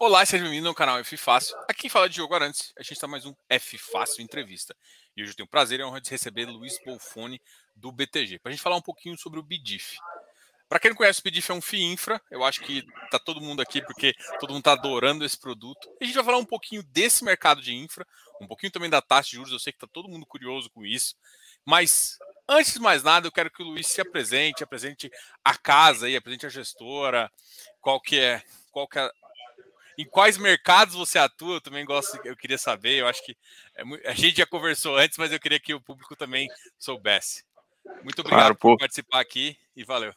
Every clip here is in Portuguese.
Olá, seja bem-vindo ao canal F Fácil. Aqui quem fala é Diogo Arantes. A gente está mais um F Fácil Entrevista. E hoje eu tenho o prazer e a honra de receber Luiz Bolfone, do BTG, para a gente falar um pouquinho sobre o BDIF. Para quem não conhece, o BDIF é um FII Infra. Eu acho que tá todo mundo aqui porque todo mundo está adorando esse produto. E a gente vai falar um pouquinho desse mercado de infra, um pouquinho também da taxa de juros. Eu sei que está todo mundo curioso com isso. Mas Antes de mais nada, eu quero que o Luiz se apresente, apresente a casa aí, apresente a gestora, qual que é, qual que é, em quais mercados você atua, eu também gosto, eu queria saber, eu acho que é, a gente já conversou antes, mas eu queria que o público também soubesse. Muito obrigado claro, por participar aqui e valeu.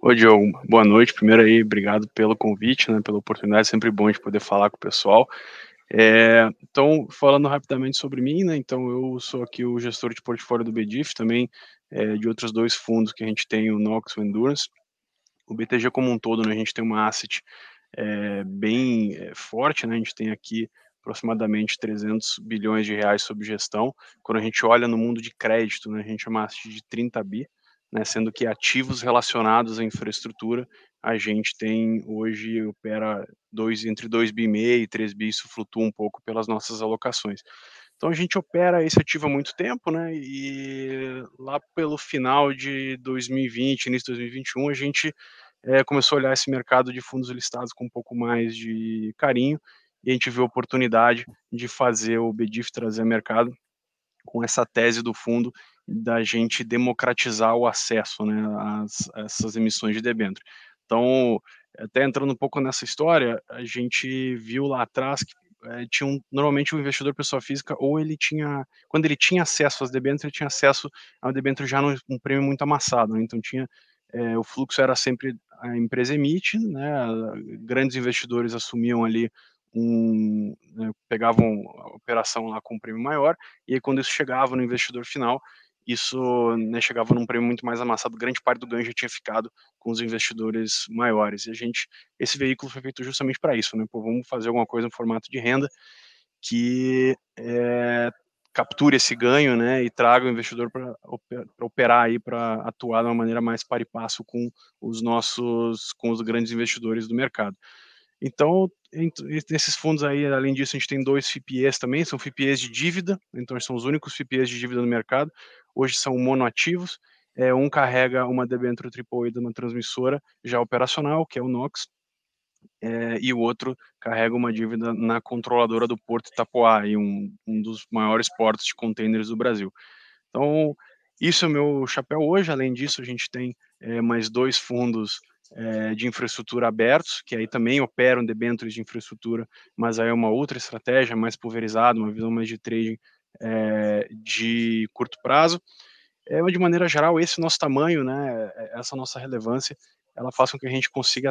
Ô Diogo, boa noite. Primeiro aí, obrigado pelo convite, né, pela oportunidade, é sempre bom de poder falar com o pessoal. É, então, falando rapidamente sobre mim, né, então eu sou aqui o gestor de portfólio do BDIF, também é, de outros dois fundos que a gente tem, o Nox e o Endurance. O BTG como um todo, né, a gente tem uma asset é, bem forte, né, a gente tem aqui aproximadamente 300 bilhões de reais sob gestão. Quando a gente olha no mundo de crédito, né, a gente asset de 30 bi, né, sendo que ativos relacionados à infraestrutura, a gente tem hoje, opera dois, entre 2 bi e meio e 3 bi, isso flutua um pouco pelas nossas alocações. Então a gente opera esse ativo há muito tempo, né? E lá pelo final de 2020, início de 2021, a gente é, começou a olhar esse mercado de fundos listados com um pouco mais de carinho e a gente viu a oportunidade de fazer o BDIF trazer mercado com essa tese do fundo da gente democratizar o acesso né, às, a essas emissões de debênture. Então, até entrando um pouco nessa história, a gente viu lá atrás que é, tinha um, normalmente o um investidor pessoa física, ou ele tinha, quando ele tinha acesso às debêntures, ele tinha acesso a debênture já num um prêmio muito amassado, né? então tinha, é, o fluxo era sempre a empresa emite, né, grandes investidores assumiam ali um, né, pegavam a operação lá com um prêmio maior, e aí quando isso chegava no investidor final, isso né, chegava num prêmio muito mais amassado, grande parte do ganho já tinha ficado com os investidores maiores. E a gente, esse veículo foi feito justamente para isso, né? Pô, vamos fazer alguma coisa no formato de renda que é, capture esse ganho, né, e traga o investidor para operar aí, para atuar de uma maneira mais par e passo com os nossos, com os grandes investidores do mercado. Então, nesses fundos aí, além disso, a gente tem dois FIPEs também, são FIPEs de dívida, então são os únicos FIPEs de dívida no mercado, hoje são monoativos, é, um carrega uma debênture AAA de uma transmissora já operacional, que é o NOX, é, e o outro carrega uma dívida na controladora do Porto Itapoá, um, um dos maiores portos de contêineres do Brasil. Então, isso é o meu chapéu hoje, além disso, a gente tem é, mais dois fundos é, de infraestrutura abertos, que aí também operam debêntures de infraestrutura, mas aí é uma outra estratégia mais pulverizada, uma visão mais de trading é, de curto prazo. É, de maneira geral, esse nosso tamanho, né, essa nossa relevância, ela faz com que a gente consiga,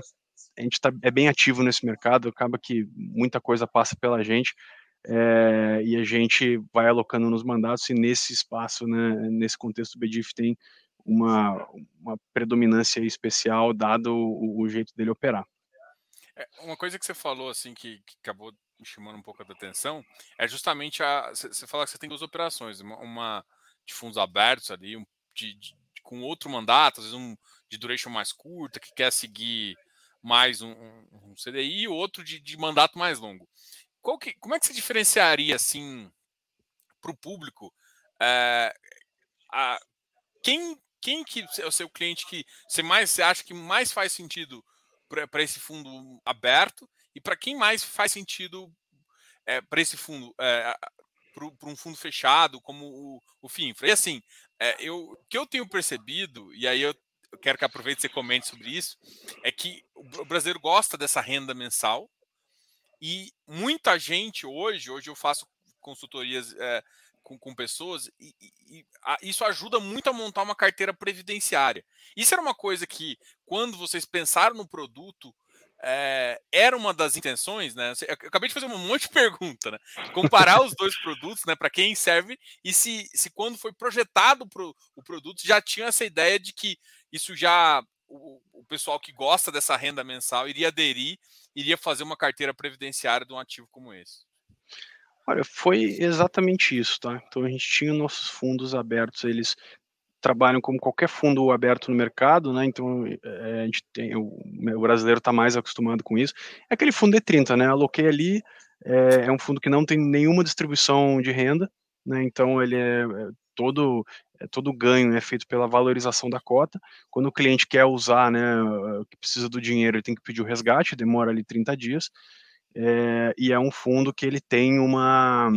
a gente tá, é bem ativo nesse mercado, acaba que muita coisa passa pela gente, é, e a gente vai alocando nos mandatos, e nesse espaço, né, nesse contexto, o BDIF tem uma, uma predominância especial, dado o, o jeito dele operar. É, uma coisa que você falou, assim, que, que acabou me chamando um pouco a atenção, é justamente a. Você fala que você tem duas operações, uma, uma de fundos abertos ali, um, de, de, com outro mandato, às vezes um de duration mais curta, que quer seguir mais um, um, CDI, e outro de, de mandato mais longo. Que, como é que você diferenciaria, assim, para o público, é, a, quem quem que é o seu cliente que você mais você acha que mais faz sentido para esse fundo aberto e para quem mais faz sentido é, para esse fundo é, para um fundo fechado como o, o FINFRA. E assim, é, eu, o que eu tenho percebido, e aí eu, eu quero que aproveite e comente sobre isso, é que o brasileiro gosta dessa renda mensal e muita gente hoje, hoje eu faço consultorias é, com, com pessoas, e, e a, isso ajuda muito a montar uma carteira previdenciária. Isso era uma coisa que, quando vocês pensaram no produto, é, era uma das intenções, né? Eu acabei de fazer um monte de pergunta, né? Comparar os dois produtos, né? Para quem serve e se, se quando foi projetado pro, o produto já tinha essa ideia de que isso já o, o pessoal que gosta dessa renda mensal iria aderir, iria fazer uma carteira previdenciária de um ativo como esse. Olha, foi exatamente isso, tá? Então a gente tinha nossos fundos abertos, eles trabalham como qualquer fundo aberto no mercado, né? Então é, a gente tem o, o brasileiro está mais acostumado com isso. É aquele fundo D30, né? Aloquei ali, é, é, um fundo que não tem nenhuma distribuição de renda, né? Então ele é, é todo é, todo ganho é feito pela valorização da cota. Quando o cliente quer usar, né, que precisa do dinheiro, ele tem que pedir o resgate, demora ali 30 dias. É, e é um fundo que ele tem uma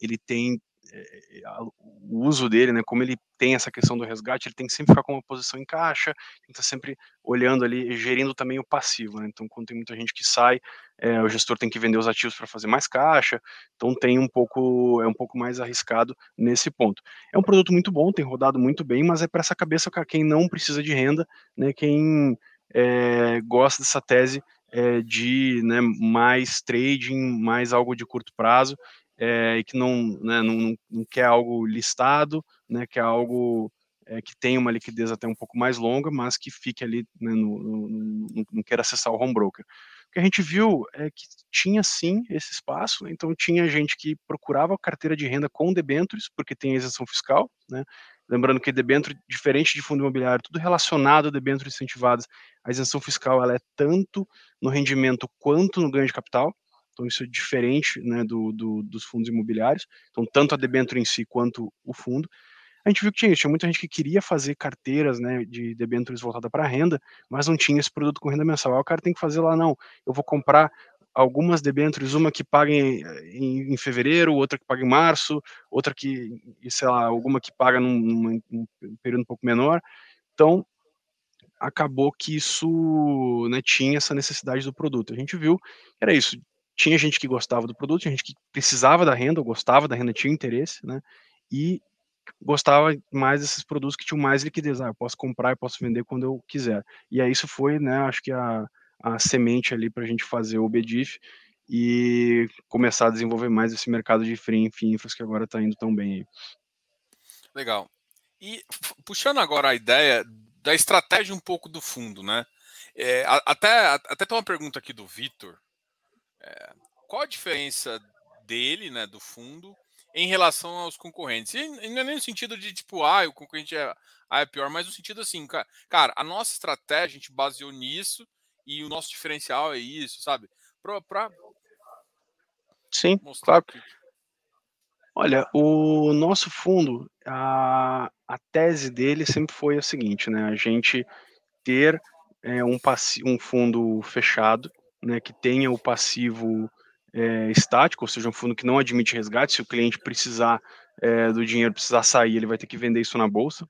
ele tem é, o uso dele, né, como ele tem essa questão do resgate, ele tem que sempre ficar com uma posição em caixa, estar sempre olhando ali, gerindo também o passivo, né, então quando tem muita gente que sai, é, o gestor tem que vender os ativos para fazer mais caixa, então tem um pouco, é um pouco mais arriscado nesse ponto. É um produto muito bom, tem rodado muito bem, mas é para essa cabeça para quem não precisa de renda, né, quem é, gosta dessa tese é, de né, mais trading, mais algo de curto prazo, é, e que não, né, não, não, quer algo listado, né, quer algo é, que tenha uma liquidez até um pouco mais longa, mas que fique ali, né, no, no, no, não quer acessar o home broker. O que a gente viu é que tinha sim esse espaço, né, então tinha gente que procurava carteira de renda com debêntures, porque tem a isenção fiscal, né, lembrando que debênture, diferente de fundo imobiliário, tudo relacionado a debêntures incentivadas, a isenção fiscal ela é tanto no rendimento quanto no ganho de capital, então isso é diferente né, do, do, dos fundos imobiliários. Então tanto a debênture em si quanto o fundo. A gente viu que tinha, tinha muita gente que queria fazer carteiras né, de debêntures voltada para renda, mas não tinha esse produto com renda mensal. Aí o cara tem que fazer lá, não, eu vou comprar algumas debêntures, uma que paga em, em, em, fevereiro, outra que paga em março, outra que, sei lá, alguma que paga num, num, num período um pouco menor. Então, acabou que isso né, tinha essa necessidade do produto. A gente viu, era isso, tinha gente que gostava do produto, tinha gente que precisava da renda, gostava da renda, tinha interesse, né? E gostava mais desses produtos que tinham mais liquidez. Ah, eu posso comprar e posso vender quando eu quiser. E aí isso foi, né, acho que a, a semente ali para a gente fazer o BDIF e começar a desenvolver mais esse mercado de free infras que agora está indo tão bem aí. Legal. E puxando agora a ideia da estratégia um pouco do fundo, né? É, até, até tem uma pergunta aqui do Vitor, é, qual a diferença dele, né, do fundo, em relação aos concorrentes? E não é nem no sentido de tipo, ah, o concorrente é, ah, é pior, mas no sentido assim, cara, a nossa estratégia a gente baseou nisso e o nosso diferencial é isso, sabe? Pra, pra Sim, claro. Que... Olha, o nosso fundo, a, a tese dele sempre foi a seguinte, né? A gente ter é, um, um fundo fechado né, que tenha o passivo é, estático, ou seja, um fundo que não admite resgate. Se o cliente precisar é, do dinheiro, precisar sair, ele vai ter que vender isso na bolsa.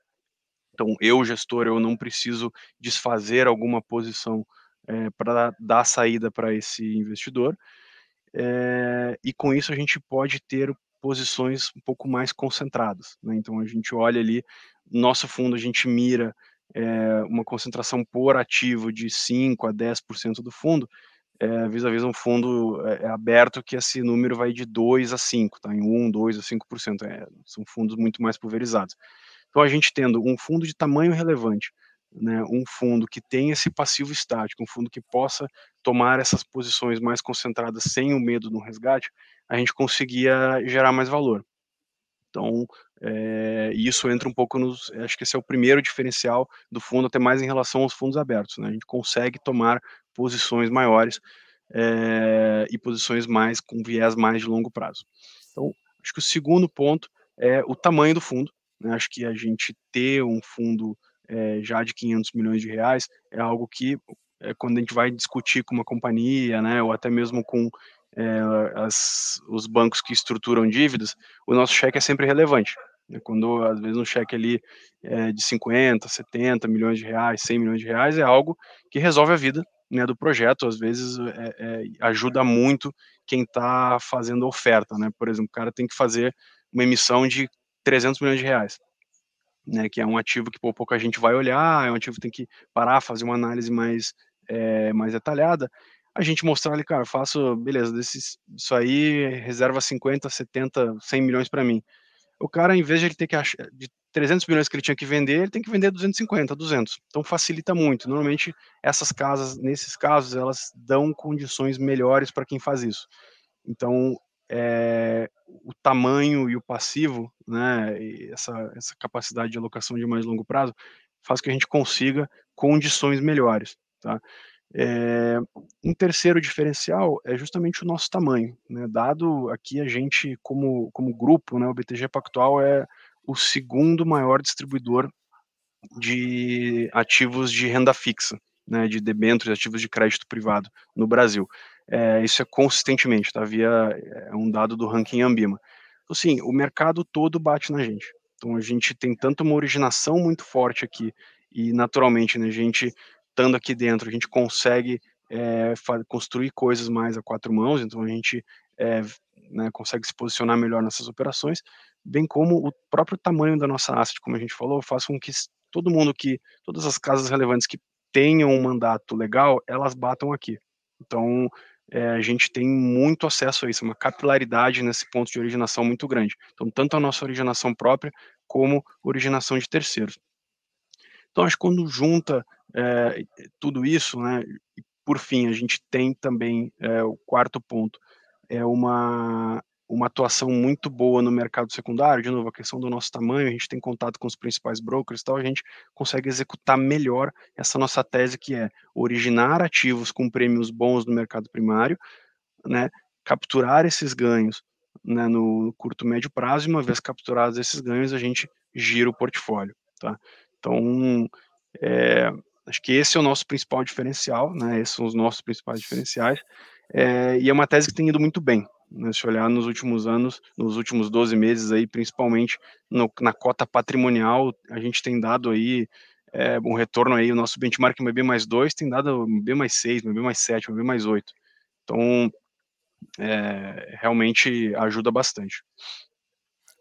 Então, eu, gestor, eu não preciso desfazer alguma posição é, para dar saída para esse investidor. e com isso a gente pode ter posições um pouco mais concentradas. Né? Então, a gente olha ali, nosso fundo, a gente mira uma concentração por ativo de 5 a 10% do fundo, é, vis-a-vis um fundo é, é, aberto que esse número vai de 2 a 5, tá? em 1, 2 a 5%. É, são fundos muito mais pulverizados. Então, a gente tendo um fundo de tamanho relevante, né, um fundo que tem esse passivo estático, um fundo que possa tomar essas posições mais concentradas sem o medo do resgate, a gente conseguia gerar mais valor. Então, é, isso entra um pouco nos. Acho que esse é o primeiro diferencial do fundo, até mais em relação aos fundos abertos. Né? A gente consegue tomar posições maiores é, e posições mais com viés mais de longo prazo. Então, acho que o segundo ponto é o tamanho do fundo. Né? Acho que a gente ter um fundo é, já de 500 milhões de reais é algo que, é, quando a gente vai discutir com uma companhia, né, ou até mesmo com as, os bancos que estruturam dívidas, o nosso cheque é sempre relevante. Né? Quando, às vezes, um cheque ali é de 50, 70 milhões de reais, 100 milhões de reais, é algo que resolve a vida né, do projeto, às vezes é, é, ajuda muito quem está fazendo oferta, né? Por exemplo, o cara tem que fazer uma emissão de 300 milhões de reais, né? Que é um ativo que pô, pouca gente vai olhar, é um ativo que tem que parar, fazer uma análise mais é, mais detalhada. A gente mostrar ali, cara, faço, beleza, desses, isso aí reserva 50, 70, 100 milhões para mim. O cara, em vez de ele ter que achar, de 300 milhões que ele tinha que vender, ele tem que vender 250, 200. Então facilita muito. Normalmente essas casas, nesses casos, elas dão condições melhores para quem faz isso. Então é, o tamanho e o passivo, né, essa, essa capacidade de alocação de mais longo prazo, faz que a gente consiga condições melhores. Tá? É, um terceiro diferencial é justamente o nosso tamanho. Né? Dado aqui a gente, como, como grupo, né, o BTG Pactual é o segundo maior distribuidor de ativos de renda fixa, né, de debêntures, ativos de crédito privado no Brasil. É, isso é consistentemente, tá? Via é um dado do ranking Ambima. Então, assim, o mercado todo bate na gente. Então, a gente tem tanto uma originação muito forte aqui e, naturalmente, né, a gente estando aqui dentro, a gente consegue é, construir coisas mais a quatro mãos, então a gente é, né, consegue se posicionar melhor nessas operações, bem como o próprio tamanho da nossa asset, como a gente falou, faz com que todo mundo que, todas as casas relevantes que tenham um mandato legal, elas batam aqui. Então, é, a gente tem muito acesso a isso, uma capilaridade nesse ponto de originação muito grande. Então, tanto a nossa originação própria, como originação de terceiros. Então, acho que quando junta é, tudo isso, né, e por fim, a gente tem também é, o quarto ponto, é uma, uma atuação muito boa no mercado secundário, de novo, a questão do nosso tamanho, a gente tem contato com os principais brokers e tal, a gente consegue executar melhor essa nossa tese que é originar ativos com prêmios bons no mercado primário, né, capturar esses ganhos né, no curto médio prazo e uma vez capturados esses ganhos a gente gira o portfólio, tá? Então, é, acho que esse é o nosso principal diferencial, né? Esses são os nossos principais diferenciais. É, e é uma tese que tem ido muito bem. Né, se olhar nos últimos anos, nos últimos 12 meses aí, principalmente no, na cota patrimonial, a gente tem dado aí é, um retorno aí, o nosso benchmark MB mais 2 tem dado MB mais 6, MB mais 7, MB mais 8. Então, é, realmente ajuda bastante.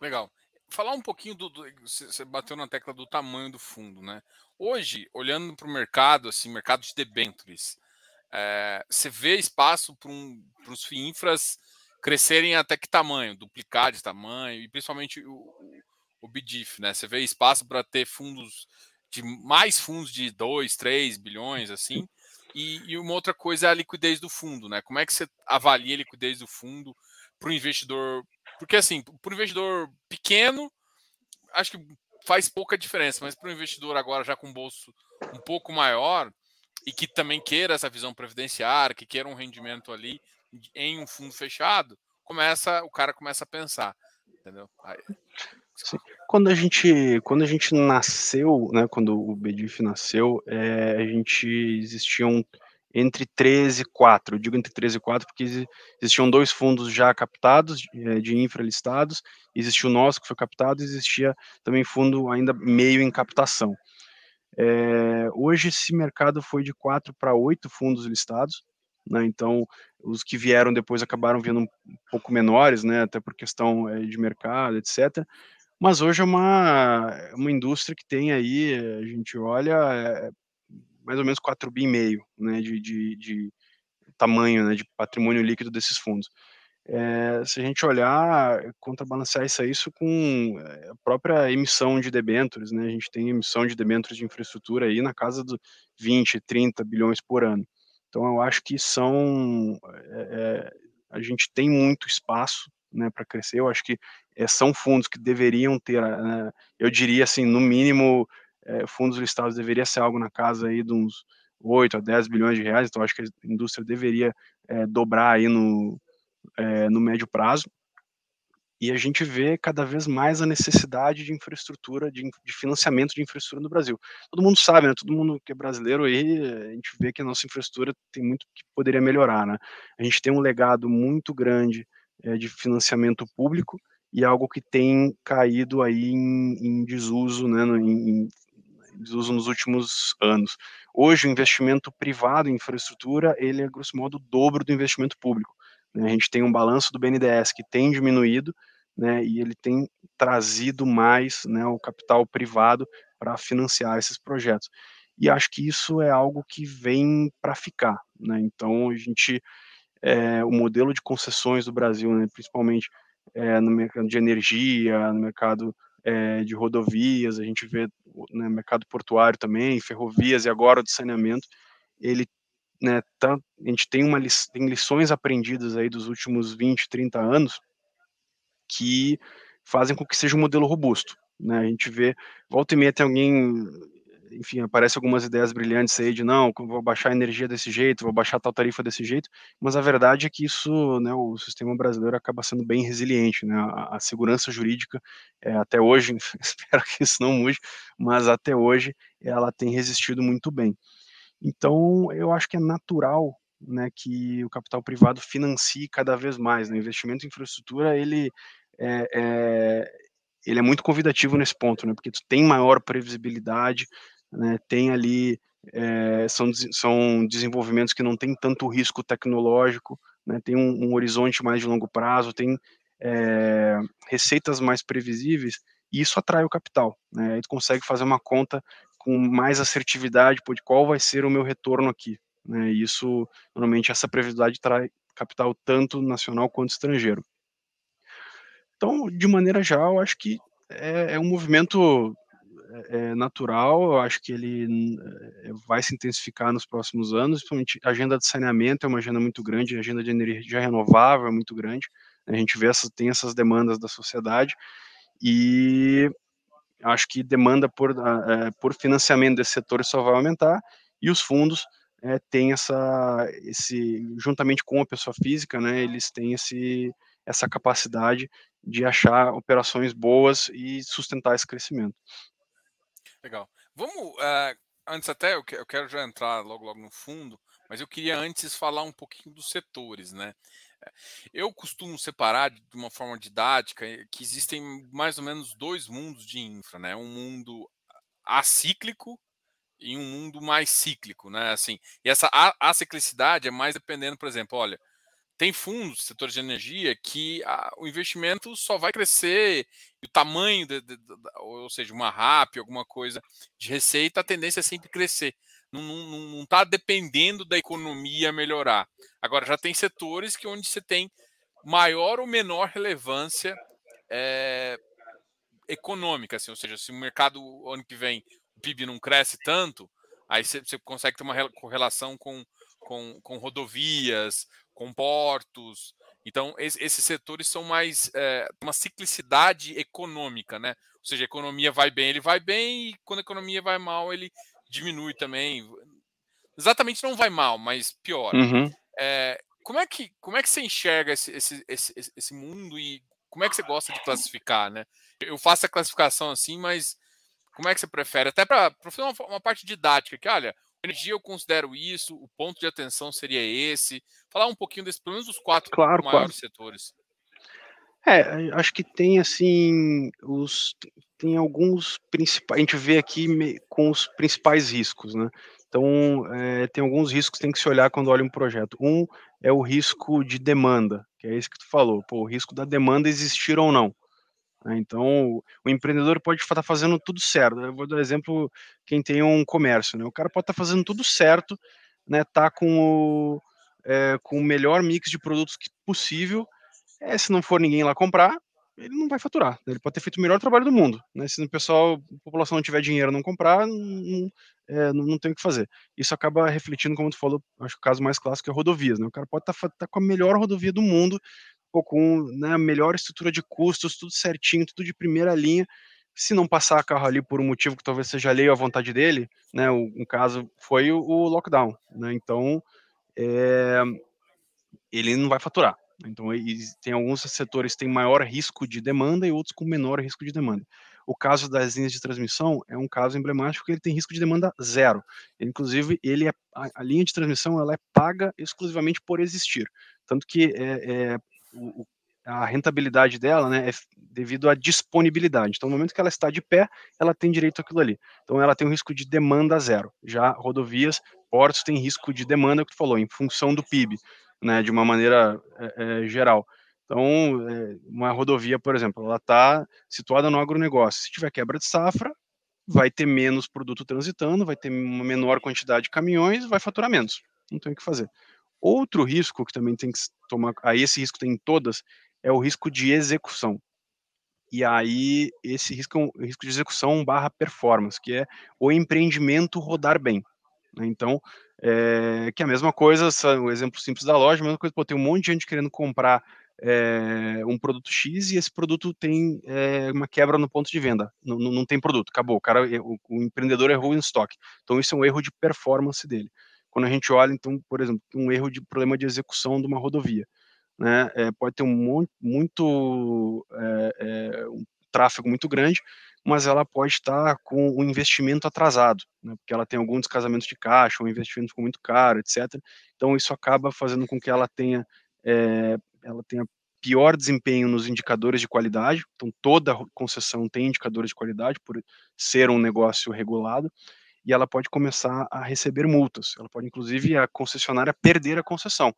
Legal falar um pouquinho do, Você bateu na tecla do tamanho do fundo, né? Hoje, olhando para o mercado, assim, mercado de debentures, é, você vê espaço para um, os FIINFRAs crescerem até que tamanho, duplicar de tamanho, e principalmente o, o, BIDIF, né? Você vê espaço para ter fundos de mais fundos de 2, 3 bilhões, assim. E, e, uma outra coisa é a liquidez do fundo, né? Como é que você avalia a liquidez do fundo para o investidor porque, assim, para o investidor pequeno, acho que faz pouca diferença, mas para o investidor agora já com bolso um pouco maior e que também queira essa visão previdenciária, que queira um rendimento ali em um fundo fechado, começa o cara começa a pensar, entendeu? Aí... Quando a gente quando a gente nasceu, né, quando o Bedif nasceu, é, a gente existiam entre 13 e 4. Eu digo entre 13 e 4 porque existiam dois fundos já captados, eh, de infra listados, existia o nosso que foi captado, existia também fundo ainda meio em captação. É, hoje esse mercado foi de 4 para 8 fundos listados, né, então os que vieram depois acabaram vindo um pouco menores, né, até por questão é, de mercado, etc. Mas hoje é uma, uma indústria que tem aí, a gente olha, é, mais ou menos 4 bi e meio, né, de, de, de tamanho, né, de patrimônio líquido desses fundos. É, se a gente olhar, contrabalancear isso, isso com eh, a própria emissão de debêntures, né, a gente tem emissão de debêntures de infraestrutura aí na casa de 20, 30 bilhões por ano. Então, eu acho que são, é, a gente tem muito espaço né, para crescer, eu acho que é, são fundos que deveriam ter, né, eu diria assim, no mínimo é, fundos listados deveria ser algo na casa aí de uns 8 a 10 bilhões de reais, então acho que a indústria deveria é, dobrar aí no, é, no médio prazo. E a gente vê cada vez mais a necessidade de infraestrutura, de, de, financiamento de infraestrutura no Brasil. Todo mundo sabe, né? Todo mundo que é brasileiro aí, a gente vê que a nossa infraestrutura tem muito que poderia melhorar, né? A gente tem um legado muito grande é, de financiamento público e algo que tem caído aí em, em desuso, né? Em, eles usam nos últimos anos. Hoje, o investimento privado em infraestrutura, ele é, grosso modo, o dobro do investimento público. Né? A gente tem um balanço do BNDES que tem diminuído, né, e ele tem trazido mais né, o capital privado para financiar esses projetos. E acho que isso é algo que vem para ficar. Né? Então, a gente, é, o modelo de concessões do Brasil, né, principalmente é, no mercado de energia, no mercado é, de rodovias, a gente vê né, mercado portuário também, ferrovias e agora de saneamento, ele né, tá, a gente tem, uma, tem lições aprendidas aí dos últimos 20, 30 anos que fazem com que seja um modelo robusto. Né? A gente vê, volta e meia tem alguém, enfim, aparece algumas ideias brilhantes aí de não, vou baixar a energia desse jeito, vou baixar tal tarifa desse jeito, mas a verdade é que isso, né, o sistema brasileiro acaba sendo bem resiliente, né? A, a segurança jurídica, é, até hoje, espero que isso não mude, mas até hoje ela tem resistido muito bem. Então, eu acho que é natural né, que o capital privado financie cada vez mais. Né? O investimento em infraestrutura, ele é, é, ele é muito convidativo nesse ponto, né, porque tu tem maior previsibilidade, né, tem ali, é, são, são desenvolvimentos que não tem tanto risco tecnológico, né, tem um, um horizonte mais de longo prazo, tem é, receitas mais previsíveis, e isso atrai o capital. Né, aí tu consegue fazer uma conta com mais assertividade, de qual vai ser o meu retorno aqui. Né? E isso, normalmente, essa previsibilidade traz capital tanto nacional quanto estrangeiro. Então, de maneira geral, acho que é, é um movimento é, é, natural, eu acho que ele é, vai se intensificar nos próximos anos, principalmente a agenda de saneamento é uma agenda muito grande, a agenda de energia renovável é muito grande, a gente vê essa, tem essas demandas da sociedade, e acho que demanda por, é, por financiamento desse setor só vai aumentar, e os fundos é, têm essa, esse, juntamente com a pessoa física, né, eles têm esse, essa capacidade de achar operações boas e sustentar esse crescimento. Legal. Vamos, uh, antes até, eu quero já entrar logo, logo no fundo, mas eu queria antes falar um pouquinho dos setores, né? Eu costumo separar de uma forma didática que existem mais ou menos dois mundos de infra, né? Um mundo acíclico e um mundo mais cíclico, né? Assim, e essa aciclicidade é mais dependendo, por exemplo, olha, tem fundos, setores de energia, que a, o investimento só vai crescer o tamanho, de, de, de, ou seja, uma RAP, alguma coisa de receita, a tendência é sempre crescer não está dependendo da economia melhorar. Agora, já tem setores que onde você tem maior ou menor relevância é, econômica, assim, ou seja, se o mercado ano que vem o PIB não cresce tanto, aí você, você consegue ter uma correlação com, com, com rodovias, com portos. Então, esses setores são mais é, uma ciclicidade econômica, né? Ou seja, a economia vai bem, ele vai bem, e quando a economia vai mal, ele diminui também. Exatamente não vai mal, mas pior. Uhum. É, como, é que, como é que você enxerga esse, esse, esse, esse mundo e como é que você gosta de classificar, né? Eu faço a classificação assim, mas como é que você prefere? Até para fazer uma, uma, parte didática, que olha, energia eu considero isso, o ponto de atenção seria esse. Falar um pouquinho desse, pelo menos dos quatro claro, maiores claro. setores. É, acho que tem assim os tem alguns principais. A gente vê aqui com os principais riscos, né? Então, é, tem alguns riscos que tem que se olhar quando olha um projeto. Um é o risco de demanda, que é isso que tu falou, pô, o risco da demanda existir ou não. Né? Então, o empreendedor pode estar fazendo tudo certo. Eu vou dar exemplo, quem tem um comércio, né? O cara pode estar fazendo tudo certo, né? Tá com o, é, com o melhor mix de produtos possível, é, se não for ninguém lá comprar, ele não vai faturar. Né? Ele pode ter feito o melhor trabalho do mundo. Né? Se o pessoal, a população não tiver dinheiro não comprar, não, é, não, não, tem o que fazer. Isso acaba refletindo, como tu falou, acho que o caso mais clássico é rodovias. Né? O cara pode estar tá, tá com a melhor rodovia do mundo, ou com né, a melhor estrutura de custos, tudo certinho, tudo de primeira linha. Se não passar carro ali por um motivo que talvez seja alheio à vontade dele, né, o, um caso foi o, o lockdown. Né? Então, é, ele não vai faturar. Então, tem alguns setores que têm maior risco de demanda e outros com menor risco de demanda. O caso das linhas de transmissão é um caso emblemático que ele tem risco de demanda zero. Inclusive, ele é, a, a linha de transmissão ela é paga exclusivamente por existir. Tanto que é, é, o, a rentabilidade dela né, é devido à disponibilidade. Então, no momento que ela está de pé, ela tem direito àquilo ali. Então, ela tem um risco de demanda zero. Já rodovias, portos têm risco de demanda, que tu falou, em função do PIB né, de uma maneira é, é, geral. Então, é, uma rodovia, por exemplo, ela está situada no agronegócio. Se tiver quebra de safra, vai ter menos produto transitando, vai ter uma menor quantidade de caminhões, vai faturar menos. Não tem o que fazer. Outro risco que também tem que tomar, aí esse risco tem em todas, é o risco de execução. E aí, esse risco é risco de execução barra performance, que é o empreendimento rodar bem. Né? Então, é, que é a mesma coisa, o exemplo simples da loja, a mesma coisa, pô, tem um monte de gente querendo comprar é, um produto X e esse produto tem é, uma quebra no ponto de venda, não, não tem produto, acabou, o cara, o, o empreendedor errou em estoque, então isso é um erro de performance dele. Quando a gente olha, então, por exemplo, um erro de problema de execução de uma rodovia, né, é, pode ter um monte, muito, um tráfego muito grande, mas ela pode estar com o investimento atrasado, né, porque ela tem algum descasamento de caixa, o investimento ficou muito caro, etc. Então isso acaba fazendo com que ela tenha, é, ela tenha pior desempenho nos indicadores de qualidade. Então toda concessão tem indicadores de qualidade por ser um negócio regulado e ela pode começar a receber multas. Ela pode inclusive a concessionária perder a concessão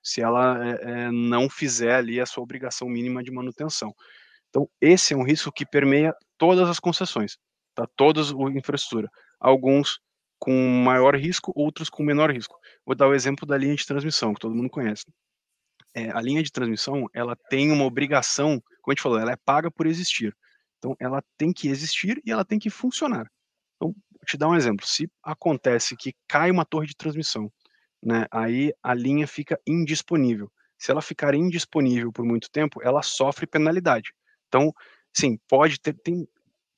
se ela é, não fizer ali a sua obrigação mínima de manutenção. Então, esse é um risco que permeia todas as concessões, tá? todas a infraestrutura. Alguns com maior risco, outros com menor risco. Vou dar o exemplo da linha de transmissão, que todo mundo conhece. É, a linha de transmissão, ela tem uma obrigação, como a gente falou, ela é paga por existir. Então, ela tem que existir e ela tem que funcionar. Então, te dar um exemplo. Se acontece que cai uma torre de transmissão, né, aí a linha fica indisponível. Se ela ficar indisponível por muito tempo, ela sofre penalidade. Então, sim, pode ter, tem,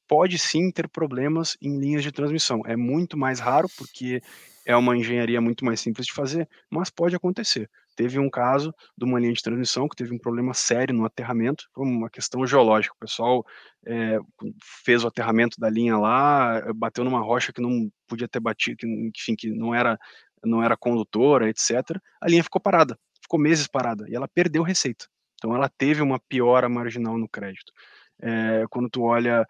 pode sim ter problemas em linhas de transmissão. É muito mais raro, porque é uma engenharia muito mais simples de fazer, mas pode acontecer. Teve um caso de uma linha de transmissão que teve um problema sério no aterramento, foi uma questão geológica. O pessoal é, fez o aterramento da linha lá, bateu numa rocha que não podia ter batido, que, enfim, que não era, não era condutora, etc. A linha ficou parada, ficou meses parada, e ela perdeu receita. Então ela teve uma piora marginal no crédito. É, quando tu olha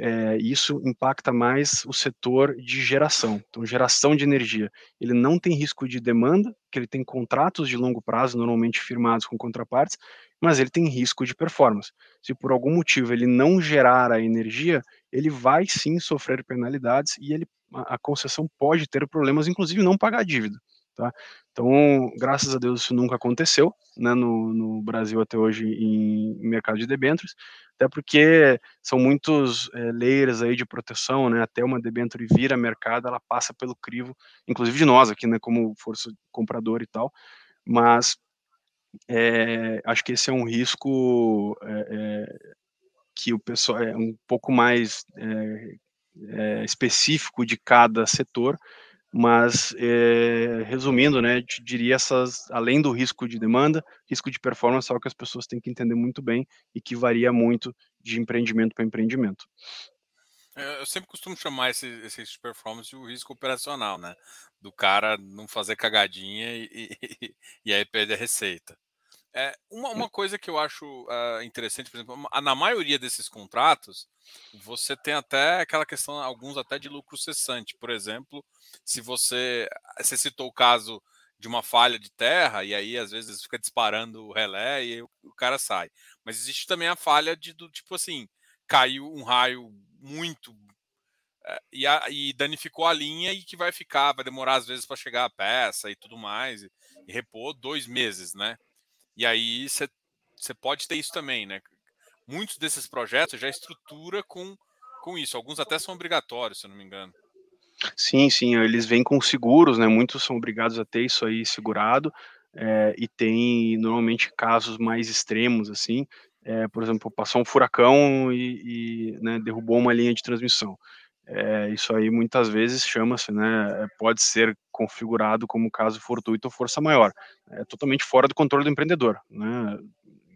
é, isso impacta mais o setor de geração. Então, geração de energia, ele não tem risco de demanda, que ele tem contratos de longo prazo, normalmente firmados com contrapartes, mas ele tem risco de performance. Se por algum motivo ele não gerar a energia, ele vai sim sofrer penalidades e ele, a, concessão pode ter problemas, inclusive não pagar a dívida. Tá? Então, graças a Deus, isso nunca aconteceu né, no, no Brasil até hoje em, mercado de debêntures, até porque são muitos é, layers aí de proteção, né, até uma debênture vir a mercado, ela passa pelo crivo, inclusive de nós aqui, né, como força comprador e tal, mas é, acho que esse é um risco é, que o pessoal é um pouco mais específico de cada setor, mas, é, resumindo, né, diria essas, além do risco de demanda, risco de performance é algo que as pessoas têm que entender muito bem e que varia muito de empreendimento para empreendimento. É, eu sempre costumo chamar esse, esse risco de performance de risco operacional, né? Do cara não fazer cagadinha e, e, e aí perder a receita. É, uma, uma, coisa que eu acho uh, interessante, por exemplo, na maioria desses contratos, você tem até aquela questão, alguns até de lucro cessante. Por exemplo, se você. Você citou o caso de uma falha de terra, e aí às vezes fica disparando o relé e o, o cara sai. Mas existe também a falha de do tipo assim, caiu um raio muito é, e, a, e, danificou a linha e que vai ficar, vai demorar às vezes para chegar a peça e tudo mais, e, e repor dois meses, né? E aí você pode ter isso também, né? Muitos desses projetos já estrutura com, com isso. Alguns até são obrigatórios, se eu não me engano. Sim, sim, eles vêm com seguros, né? Muitos são obrigados a ter isso aí segurado. É, e tem normalmente casos mais extremos, assim, é, por exemplo, passou um furacão e, e né, derrubou uma linha de transmissão. É, isso aí muitas vezes chama-se, né, pode ser configurado como caso fortuito ou força maior. É totalmente fora do controle do empreendedor, né?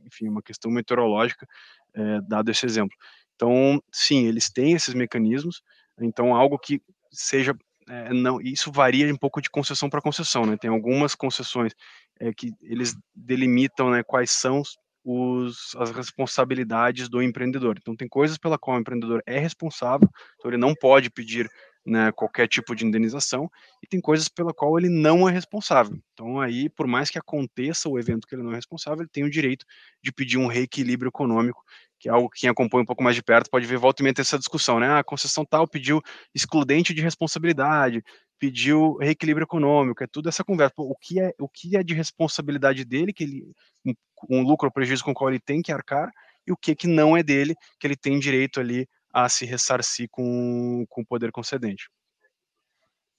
Enfim, uma questão meteorológica, é, dado esse exemplo. Então, sim, eles têm esses mecanismos. Então, algo que seja é, não, isso varia um pouco de concessão para concessão, né? Tem algumas concessões é, que eles delimitam, né, quais são os, as responsabilidades do empreendedor. Então, tem coisas pela qual o empreendedor é responsável, então ele não pode pedir né, qualquer tipo de indenização, e tem coisas pela qual ele não é responsável. Então, aí, por mais que aconteça o evento que ele não é responsável, ele tem o direito de pedir um reequilíbrio econômico, que é algo que quem acompanha um pouco mais de perto pode ver volta e meia essa discussão, né? Ah, a concessão tal pediu excludente de responsabilidade, pediu reequilíbrio econômico, é tudo essa conversa. Pô, o que é o que é de responsabilidade dele, que ele um, um lucro ou prejuízo com o qual ele tem que arcar, e o que que não é dele, que ele tem direito ali a se ressarcir com, com o poder concedente.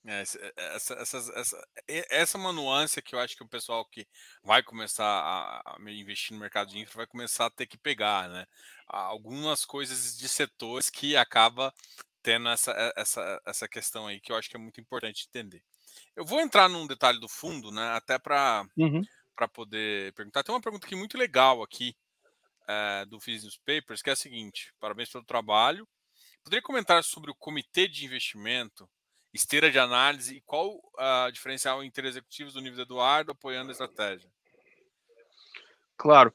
É, essa, essa, essa, essa é uma nuance que eu acho que o pessoal que vai começar a investir no mercado de infra vai começar a ter que pegar, né? Algumas coisas de setores que acaba tendo essa, essa, essa questão aí que eu acho que é muito importante entender. Eu vou entrar num detalhe do fundo, né? Até para uhum. poder perguntar. Tem uma pergunta aqui muito legal aqui é, do Business Papers, que é a seguinte: parabéns pelo trabalho. Poderia comentar sobre o comitê de investimento esteira de análise e qual uh, diferencial entre executivos do nível Eduardo apoiando a estratégia? Claro.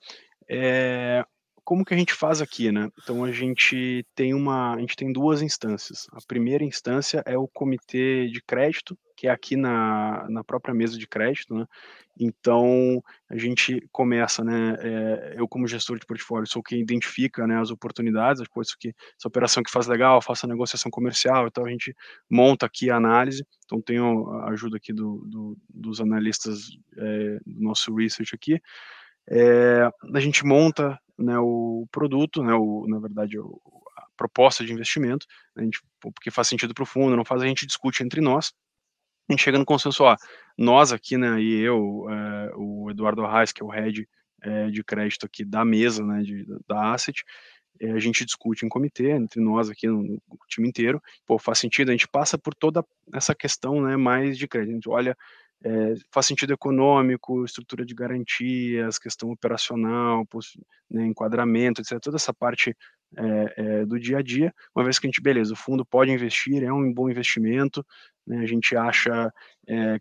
É, como que a gente faz aqui, né? Então a gente tem uma, a gente tem duas instâncias. A primeira instância é o comitê de crédito, que é aqui na, na própria mesa de crédito, né? Então a gente começa, né? É, eu como gestor de portfólio sou quem identifica, né, as oportunidades, depois que essa operação que faz legal, faça negociação comercial, então a gente monta aqui a análise. Então tenho a ajuda aqui do, do dos analistas é, do nosso research aqui. É, a gente monta né, o produto, né, o, na verdade, o, a proposta de investimento, né, a gente, porque faz sentido para o fundo, não faz, a gente discute entre nós, a gente chega no consenso, ó, nós aqui, né, e eu, é, o Eduardo Arraes, que é o head é, de crédito aqui da mesa, né, de, da Asset, é, a gente discute em comitê, entre nós aqui, no, no, time inteiro, pô, faz sentido, a gente passa por toda essa questão, né, mais de crédito, a gente olha é, faz sentido econômico, estrutura de garantias, questão operacional, né, enquadramento, etc. Toda essa parte é, é, do dia a dia, uma vez que a gente, beleza, o fundo pode investir, é um bom investimento, né, a gente acha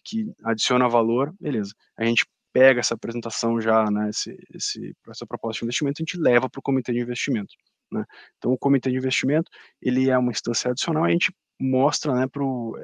que adiciona valor, beleza. A gente pega essa apresentação já, né, esse, esse, essa proposta de investimento, a gente leva para o comitê de investimento. Né? Então, o comitê de investimento ele é uma instância adicional, a gente mostra, né, pro,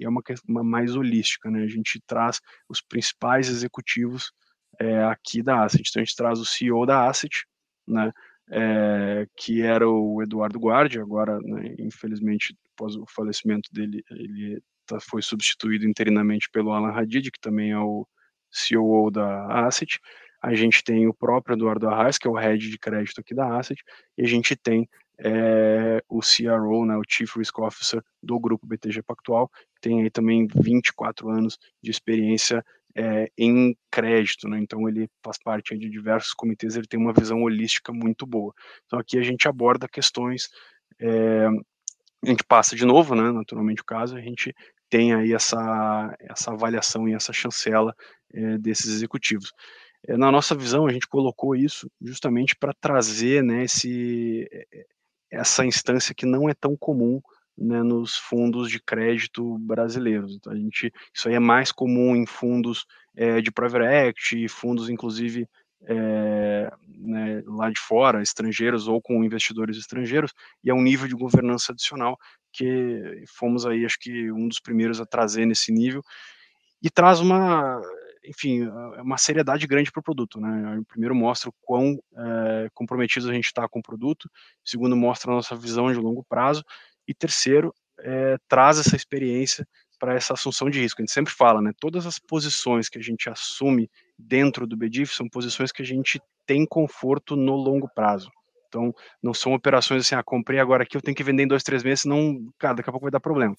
é uma, uma mais holística, né, a gente traz os principais executivos é, aqui da Asset, então a gente traz o CEO da Asset, né, é, que era o Eduardo Guardi, agora, né, infelizmente, após o falecimento dele, ele tá, foi substituído interinamente pelo Alan Hadid, que também é o CEO da Asset, a gente tem o próprio Eduardo Arraes, que é o head de crédito aqui da Asset, e a gente tem é, o CRO, né, o Chief Risk Officer do grupo BTG Pactual, tem aí também 24 anos de experiência é, em crédito, né, então ele faz parte de diversos comitês, ele tem uma visão holística muito boa. Então aqui a gente aborda questões, é, a gente passa de novo, né, naturalmente o caso, a gente tem aí essa, essa avaliação e essa chancela é, desses executivos. É, na nossa visão, a gente colocou isso justamente para trazer né, esse, essa instância que não é tão comum né, nos fundos de crédito brasileiros. Então, a gente, isso aí é mais comum em fundos é, de private equity, fundos inclusive é, né, lá de fora, estrangeiros ou com investidores estrangeiros, e é um nível de governança adicional que fomos aí, acho que um dos primeiros a trazer nesse nível, e traz uma enfim, é uma seriedade grande para o produto, né? Primeiro mostra o quão é, a gente está com o produto, segundo mostra a nossa visão de longo prazo, e terceiro é, traz essa experiência para essa assunção de risco. A gente sempre fala, né? Todas as posições que a gente assume dentro do BDIF são posições que a gente tem conforto no longo prazo. Então, não são operações assim, ah, comprei agora aqui, eu tenho que vender em dois, três meses, senão, cara, daqui a pouco vai dar problema.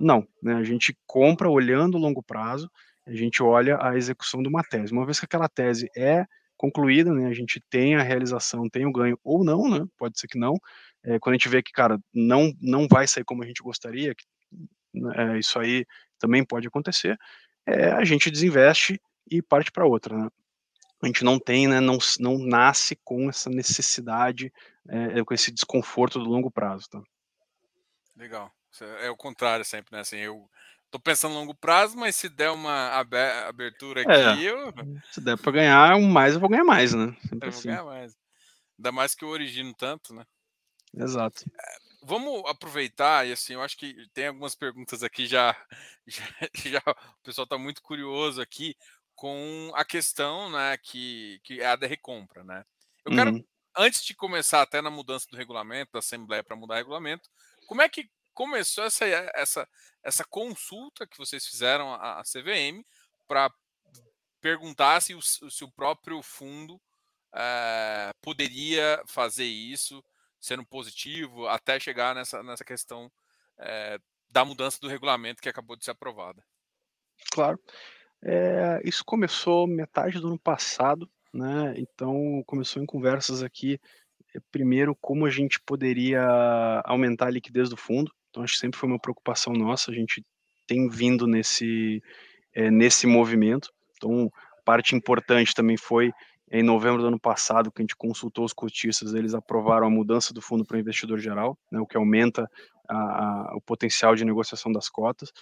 Não, né? A gente compra olhando o longo prazo, a gente olha a execução de uma tese. Uma vez que aquela tese é concluída, né, a gente tem a realização, tem o ganho ou não, né, pode ser que não, é, quando a gente vê que, cara, não, não vai sair como a gente gostaria, que, é, isso aí também pode acontecer, é, a gente desinveste e parte para outra, né. A gente não tem, né, não, não nasce com essa necessidade, é, com esse desconforto do longo prazo, tá? Legal. É o contrário sempre, né? Assim, eu Tô pensando a longo prazo, mas se der uma abertura aqui, é, eu. Se der para ganhar um mais, eu vou ganhar mais, né? Sempre eu assim. vou ganhar mais. Ainda mais que eu origino tanto, né? Exato. É, vamos aproveitar, e assim, eu acho que tem algumas perguntas aqui já. já, já o pessoal está muito curioso aqui com a questão, né, que, que é a da recompra, né? Eu uhum. quero, antes de começar até na mudança do regulamento, da Assembleia para mudar o regulamento, como é que começou essa, essa, essa consulta que vocês fizeram à, CVM para perguntar se o, se o próprio fundo é, poderia fazer isso, sendo positivo, até chegar nessa, nessa questão é, da mudança do regulamento que acabou de ser aprovada. Claro. É, isso começou metade do ano passado, né? Então começou em conversas aqui. Eh, primeiro, como a gente poderia aumentar a liquidez do fundo. Então acho que sempre foi uma preocupação nossa. A gente tem vindo nesse é, nesse movimento. Então parte importante também foi em novembro do ano passado que a gente consultou os cotistas, eles aprovaram a mudança do fundo para o investidor geral, né, o que aumenta a, a, o potencial de negociação das cotas.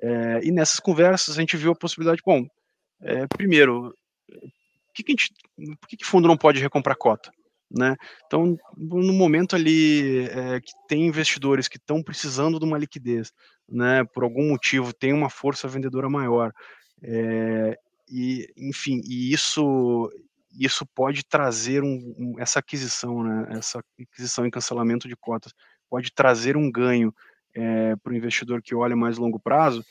É, e nessas conversas a gente viu a possibilidade, bom, é, primeiro, que que gente, por que, que fundo não pode recomprar cota? Né? Então, no momento ali é, que tem investidores que estão precisando de uma liquidez, né, por algum motivo tem uma força vendedora maior, é, e enfim, e isso isso pode trazer um, um, essa aquisição, né, essa aquisição e cancelamento de cotas pode trazer um ganho é, para o investidor que olha mais longo prazo.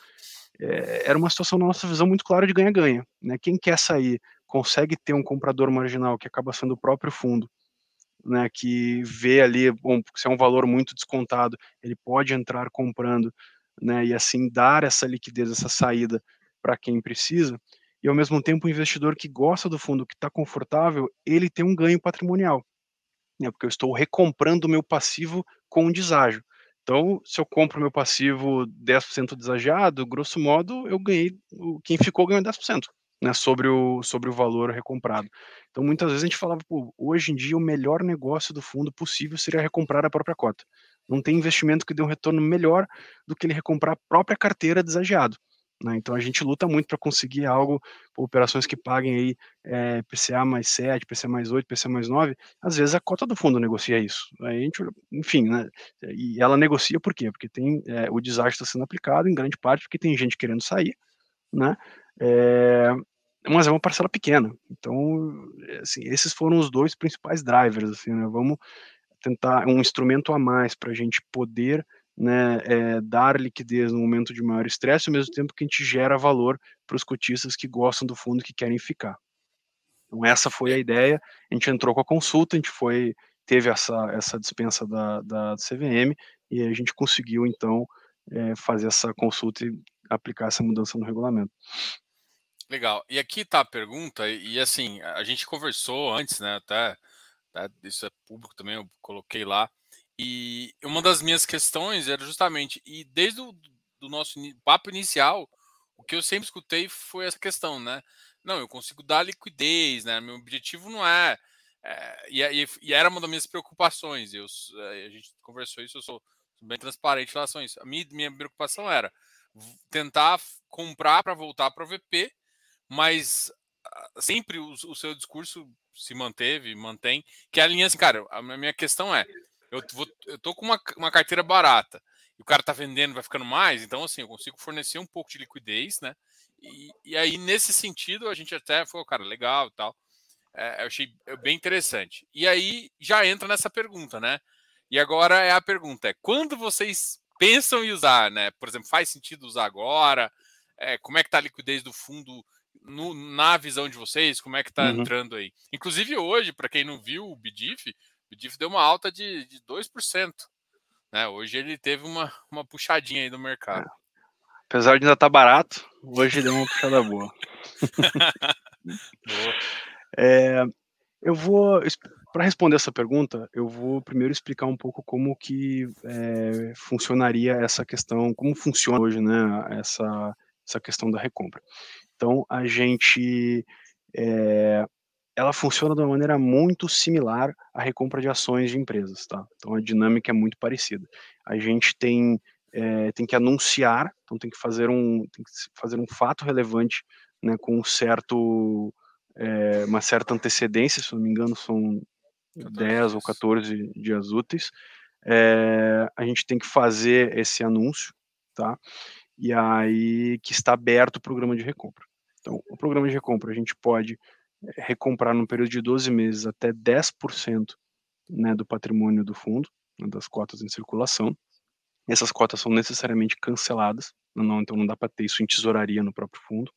Era uma situação na nossa visão muito clara de ganha-ganha. Né? Quem quer sair consegue ter um comprador marginal que acaba sendo o próprio fundo, né, que vê ali, bom, se é um valor muito descontado, ele pode entrar comprando, né, e assim dar essa liquidez, essa saída para quem precisa, e ao mesmo tempo o investidor que gosta do fundo, que está confortável, ele tem um ganho patrimonial, né, porque eu estou recomprando o meu passivo com um deságio. Então, se eu compro meu passivo 10% desagiado, grosso modo, eu ganhei, quem ficou ganhou 10% né, sobre, o, sobre o valor recomprado. Então, muitas vezes a gente falava, pô, hoje em dia o melhor negócio do fundo possível seria recomprar a própria cota. Não tem investimento que dê um retorno melhor do que ele recomprar a própria carteira desagiado. Né? Então a gente luta muito para conseguir algo, operações que paguem aí é, eh, PCA mais 7, PCA mais 8, PCA mais 9, às vezes a cota do fundo negocia isso. A gente, enfim, né? E ela negocia por quê? Porque tem é, o desastre está sendo aplicado em grande parte porque tem gente querendo sair, né? É, mas é uma parcela pequena. Então, assim, esses foram os dois principais drivers, assim, né? Vamos tentar um instrumento a mais para a gente poder né, é, dar liquidez no momento de maior estresse, ao mesmo tempo que a gente gera valor para os cotistas que gostam do fundo que querem ficar. Então essa foi a ideia. A gente entrou com a consulta, a gente foi teve essa essa dispensa da, da CVM e a gente conseguiu então é, fazer essa consulta e aplicar essa mudança no regulamento. Legal. E aqui está a pergunta, e assim, a gente conversou antes, né? Até, até isso é público também, eu coloquei lá. E uma das minhas questões era justamente, e desde o do nosso papo inicial, o que eu sempre escutei foi essa questão, né? Não, eu consigo dar liquidez, né? Meu objetivo não é. é e, e, era uma das minhas preocupações. Eu, eh, a gente conversou isso, eu sou bem transparente em relação a isso. A minha, minha preocupação era tentar comprar para voltar para o VP, mas ah, sempre o, o, seu discurso se manteve, mantém, que é a linha assim, cara, a minha questão é, eu, vou, eu tô com uma, uma carteira barata e o cara tá vendendo, vai ficando mais, então assim, eu consigo fornecer um pouco de liquidez, né? E, e aí, nesse sentido, a gente até falou, cara, legal e tal. É, eu achei bem interessante. E aí já entra nessa pergunta, né? E agora é a pergunta: é quando vocês pensam em usar, né? Por exemplo, faz sentido usar agora? É, como é que tá a liquidez do fundo no, na visão de vocês? Como é que tá uhum. entrando aí? Inclusive hoje, para quem não viu o BDIF, o DIF deu uma alta de, de 2%. Né? Hoje ele teve uma, uma puxadinha aí do mercado. É. Apesar de ainda estar tá barato, hoje deu uma puxada boa. boa. É, eu vou, para responder essa pergunta, eu vou primeiro explicar um pouco como que é, funcionaria essa questão, como funciona hoje, né, essa, essa questão da recompra. Então, a gente é, ela funciona de uma maneira muito similar à recompra de ações de empresas, tá? Então a dinâmica é muito parecida. A gente tem é, tem que anunciar, então tem que fazer um tem que fazer um fato relevante, né, com um certo é, uma certa antecedência, se não me engano são 10 ou 14 dias úteis. É, a gente tem que fazer esse anúncio, tá? E aí que está aberto o programa de recompra. Então, o programa de recompra a gente pode recomprar no período de 12 meses até 10% né, do patrimônio do fundo, né, das cotas em circulação. Essas cotas são necessariamente canceladas, não, então não dá para ter isso em tesouraria no próprio fundo.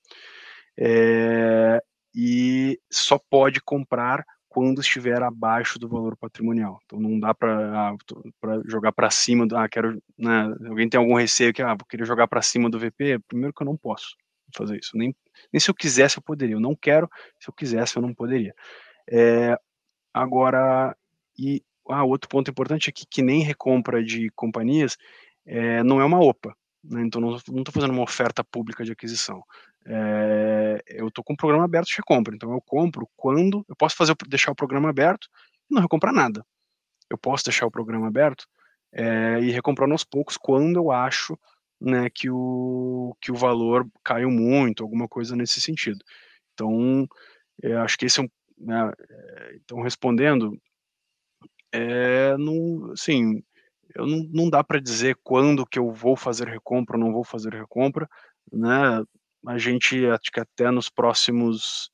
É, e só pode comprar quando estiver abaixo do valor patrimonial. Então não dá para ah, jogar para cima do, ah, quero, né, alguém tem algum receio que ah, vou querer jogar para cima do VP, primeiro que eu não posso fazer isso, nem, nem se eu quisesse eu poderia, eu não quero, se eu quisesse eu não poderia. É, agora, e ah, outro ponto importante é que, que nem recompra de companhias é, não é uma OPA, né, então não estou fazendo uma oferta pública de aquisição. É, eu estou com o programa aberto de recompra, então eu compro quando eu posso fazer deixar o programa aberto e não recomprar nada. Eu posso deixar o programa aberto é, e recomprar aos poucos quando eu acho né, que, o, que o valor caiu muito, alguma coisa nesse sentido. Então, acho que esse é um. Né, então, respondendo, é, não, assim, eu não, não dá para dizer quando que eu vou fazer recompra ou não vou fazer recompra, né? a gente, acho que até nos próximos,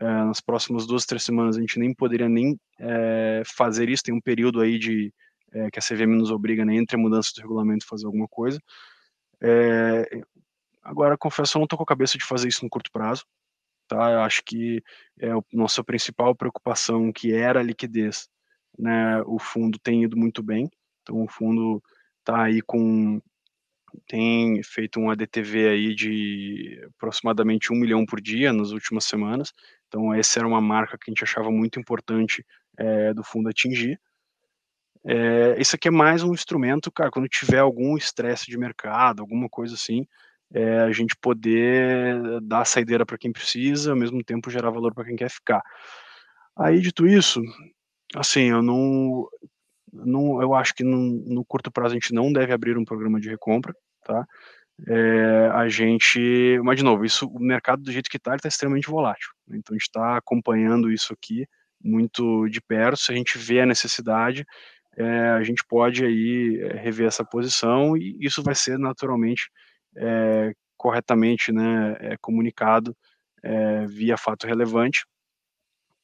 é, nas próximas duas, três semanas, a gente nem poderia nem é, fazer isso, tem um período aí de, é, que a CVM nos obriga, né, entre a mudança do regulamento fazer alguma coisa. Agora, confesso, eu não estou com a cabeça de fazer isso no curto prazo, tá? Eu acho que é a nossa principal preocupação, que era a liquidez, né, o fundo tem ido muito bem, então o fundo está aí com tem feito um ADTV aí de aproximadamente um milhão por dia nas últimas semanas. Então, essa era uma marca que a gente achava muito importante é, do fundo atingir. É, isso aqui é mais um instrumento, cara, quando tiver algum estresse de mercado, alguma coisa assim, é, a gente poder dar saideira para quem precisa, ao mesmo tempo gerar valor para quem quer ficar. Aí, dito isso, assim, eu não, não eu acho que no, no curto prazo a gente não deve abrir um programa de recompra, tá? É, a gente, mas de novo, isso, o mercado do jeito que está, está extremamente volátil. Né? Então a gente está acompanhando isso aqui muito de perto. Se a gente vê a necessidade, é, a gente pode aí é, rever essa posição e isso vai ser naturalmente é, corretamente, né, é, comunicado via fato relevante.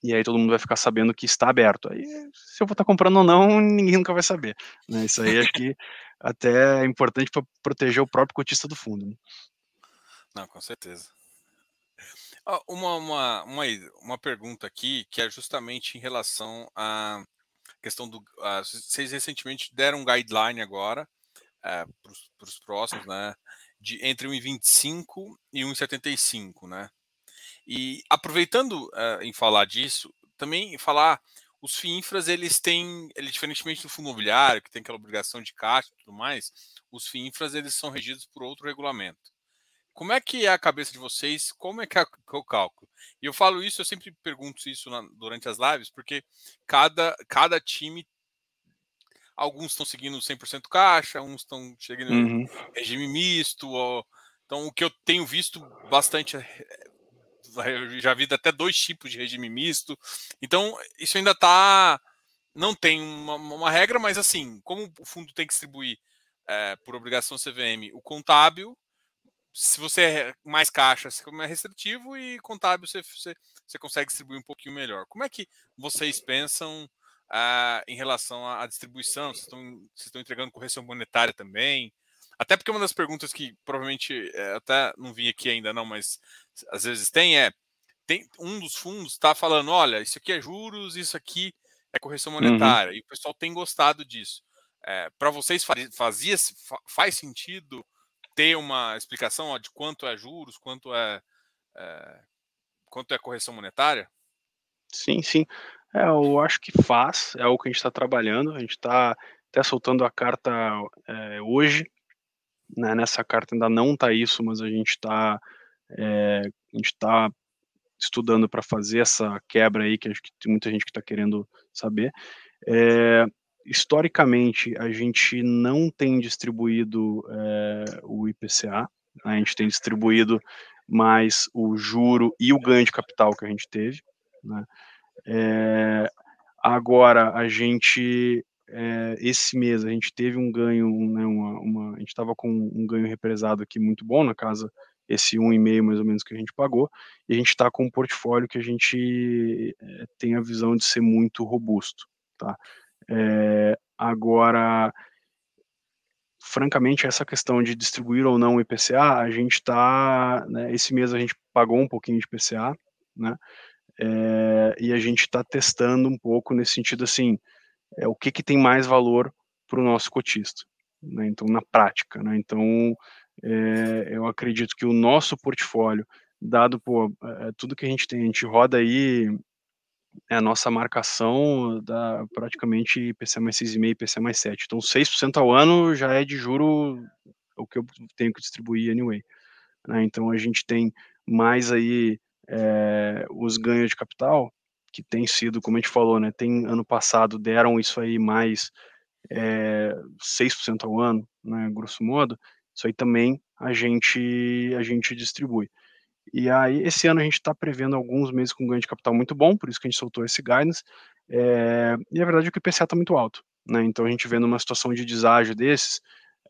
E aí todo mundo vai ficar sabendo que está aberto. Aí, se eu vou estar comprando ou não, ninguém nunca vai saber. Né? Isso aí acho que até é importante para proteger o próprio cotista do fundo. Né? Não, com certeza. Uma, uma, uma, uma pergunta aqui que é justamente em relação à questão do. Uh, vocês recentemente deram um guideline agora uh, para os próximos, né? De entre 1,25 e 1,75, né? E aproveitando uh, em falar disso, também falar os FIINFRAs, eles têm, ele, diferentemente do fundo imobiliário, que tem aquela obrigação de caixa e tudo mais, os FIINFRAs, eles são regidos por outro regulamento. Como é que é a cabeça de vocês? Como é que é, é o cálculo? E eu falo isso, eu sempre pergunto isso na, durante as lives, porque cada, cada time, alguns estão seguindo 100% caixa, uns estão chegando uhum. regime misto. Ou, então, o que eu tenho visto bastante já vi até dois tipos de regime misto. Então, isso ainda está. Não tem uma, uma, regra, mas assim, como o fundo tem que distribuir é, por obrigação CVM o contábil, se você é mais caixa, você é restritivo e contábil você, você, você, consegue distribuir um pouquinho melhor. Como é que vocês pensam uh, em relação à, distribuição? Vocês estão, vocês estão entregando correção monetária também? Até porque uma das perguntas que provavelmente é, até não vi aqui ainda não, mas às vezes tem é tem um dos fundos está falando, olha, isso aqui é juros, isso aqui é correção uhum. monetária uhum. e o pessoal tem gostado disso. É, Para vocês fazia faz sentido ter uma explicação ó, de quanto é juros, quanto é, é quanto é correção monetária? Sim, sim. É, eu acho que faz, é o que a gente está trabalhando. A gente está até soltando a carta é, hoje né, nessa carta ainda não está isso, mas a gente está é, a gente está estudando para fazer essa quebra aí, que acho que tem muita gente que está querendo saber. É, historicamente, a gente não tem distribuído é, o IPCA, né, a gente tem distribuído mais o juro e o ganho de capital que a gente teve. Né. É, agora, a gente é, esse mês a gente teve um ganho, né, uma, uma, a gente estava com um ganho represado aqui muito bom na casa, esse um e meio mais ou menos que a gente pagou, e a gente está com um portfólio que a gente tem a visão de ser muito robusto, tá? É, agora, francamente, essa questão de distribuir ou não o IPCA, a gente está, né, esse mês a gente pagou um pouquinho de IPCA, né? é, e a gente está testando um pouco nesse sentido assim, é, o que, que tem mais valor para o nosso cotista, né? então na prática, né? então é, eu acredito que o nosso portfólio, dado por é, tudo que a gente tem, a gente roda aí a nossa marcação da praticamente IPCA mais 6,5 e IPCA mais 7. Então, 6% ao ano já é de juro o que eu tenho que distribuir anyway. Né? Então, a gente tem mais aí é, os ganhos de capital, que tem sido, como a gente falou, né, tem ano passado deram isso aí mais é, 6% ao ano, né, grosso modo, isso aí também a gente, a gente distribui. E aí, esse ano a gente está prevendo alguns meses com ganho de capital muito bom, por isso que a gente soltou esse guidance. É, e a verdade é que o IPCA está muito alto. Né? Então, a gente vendo uma situação de deságio desses,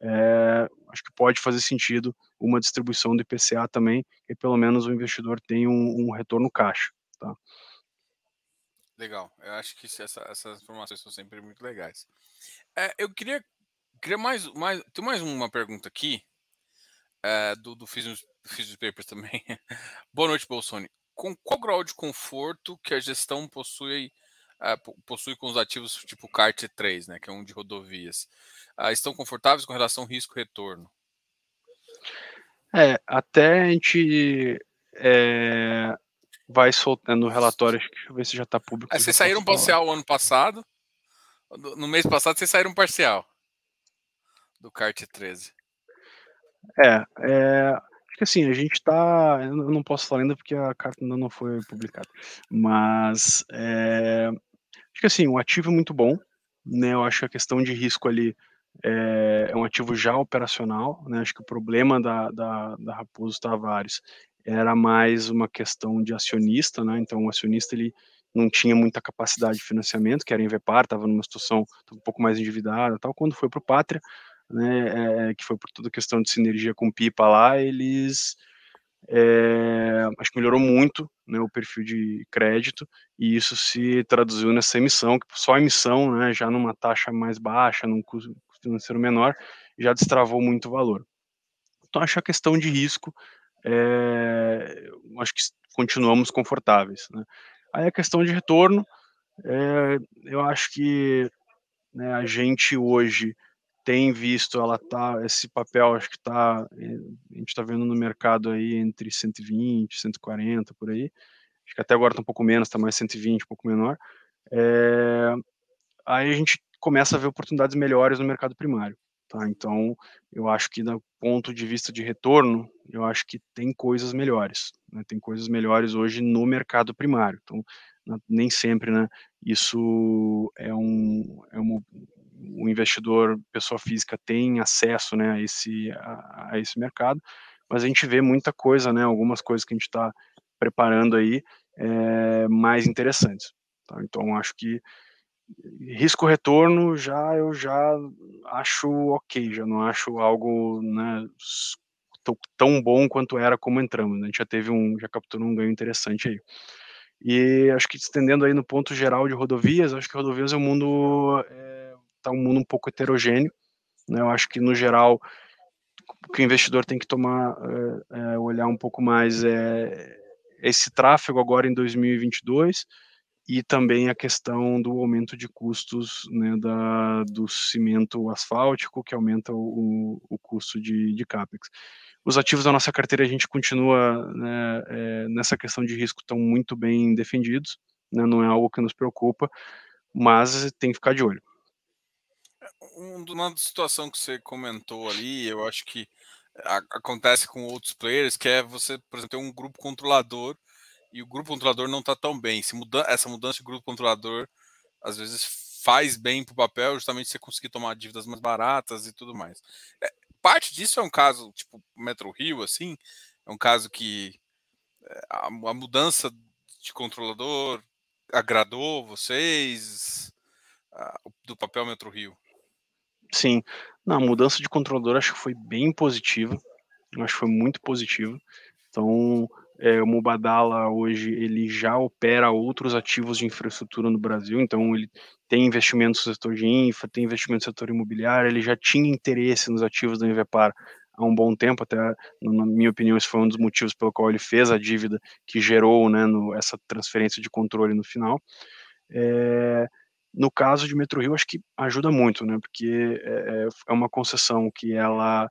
é, acho que pode fazer sentido uma distribuição do IPCA também, que pelo menos o investidor tenha um, um retorno caixa. Tá? Legal, eu acho que essa, essas informações são sempre muito legais. É, eu queria, queria mais, mais, tem mais uma pergunta aqui, é, do, do Fiz os Papers também. Boa noite, Bolsoni. Com qual grau de conforto que a gestão possui, uh, possui com os ativos tipo CART 3, né, que é um de rodovias? Uh, estão confortáveis com relação risco-retorno? É, até a gente é, vai soltando o relatório, deixa eu ver se já está público. É, vocês saíram parcial ano passado? No mês passado vocês saíram parcial do CART 13. É, é, que assim, a gente está. Eu não posso falar ainda porque a carta ainda não foi publicada. Mas é, acho que assim, o ativo é muito bom. Né, eu acho que a questão de risco ali é, é um ativo já operacional. Né, acho que o problema da, da, da Raposo Tavares era mais uma questão de acionista, né? Então o acionista ele não tinha muita capacidade de financiamento, que era em Vepar, estava numa situação um pouco mais endividada, tal. Quando foi para o Pátria, né, é, que foi por toda questão de sinergia com Pipa lá, eles é, acho que melhorou muito né, o perfil de crédito e isso se traduziu nessa emissão, que só a emissão, né, já numa taxa mais baixa, num custo financeiro menor, já destravou muito valor. Então acho a questão de risco, é, acho que continuamos confortáveis. Né. Aí a questão de retorno, é, eu acho que né, a gente hoje tem visto ela tá esse papel acho que tá eh, a gente está vendo no mercado aí entre 120 140 por aí. Acho que até agora está um pouco menos está mais 120 um pouco menor. É, aí a gente começa a ver oportunidades melhores no mercado primário tá? Então eu acho que do ponto de vista de retorno eu acho que tem coisas melhores né? tem coisas melhores hoje no mercado primário. Então nem sempre né isso é um é uma o investidor, pessoa física, tem acesso né, a, esse, a, a, esse mercado, mas a gente vê muita coisa, né, algumas coisas que a gente está preparando aí é, mais interessantes. Tá? Então, acho que risco-retorno já eu já acho ok, já não acho algo né, tão bom quanto era como entramos. Né? A gente já teve um, já capturou um ganho interessante aí. E acho que estendendo aí no ponto geral de rodovias, acho que rodovias é um mundo é, está um mundo um pouco heterogêneo. Né? Eu acho que, no geral, o que o investidor tem que tomar, é, é, olhar um pouco mais é esse tráfego agora em 2022 e também a questão do aumento de custos né, da, do cimento asfáltico, que aumenta o, o custo de, de CAPEX. Os ativos da nossa carteira, a gente continua né, é, nessa questão de risco, estão muito bem defendidos, né, não é algo que nos preocupa, mas tem que ficar de olho uma situação que você comentou ali, eu acho que acontece com outros players, que é você, por exemplo, ter um grupo controlador e o grupo controlador não está tão bem. Muda, essa mudança de grupo controlador às vezes faz bem para o papel, justamente você conseguir tomar dívidas mais baratas e tudo mais. É, parte disso é um caso tipo Metro Rio, assim, é um caso que é, a, a mudança de controlador agradou vocês do papel Metro Rio. Sim. Não, a mudança de controlador acho que foi bem positiva. Acho que foi muito positiva. Então, é, o Mubadala hoje ele já opera outros ativos de infraestrutura no Brasil, então ele tem investimentos no setor de infra, tem investimento no setor imobiliário, ele já tinha interesse nos ativos da Invepar há um bom tempo, até na minha opinião esse foi um dos motivos pelo qual ele fez a dívida que gerou né, no, essa transferência de controle no final. É, no caso de Rio acho que ajuda muito, né, porque é, é uma concessão que ela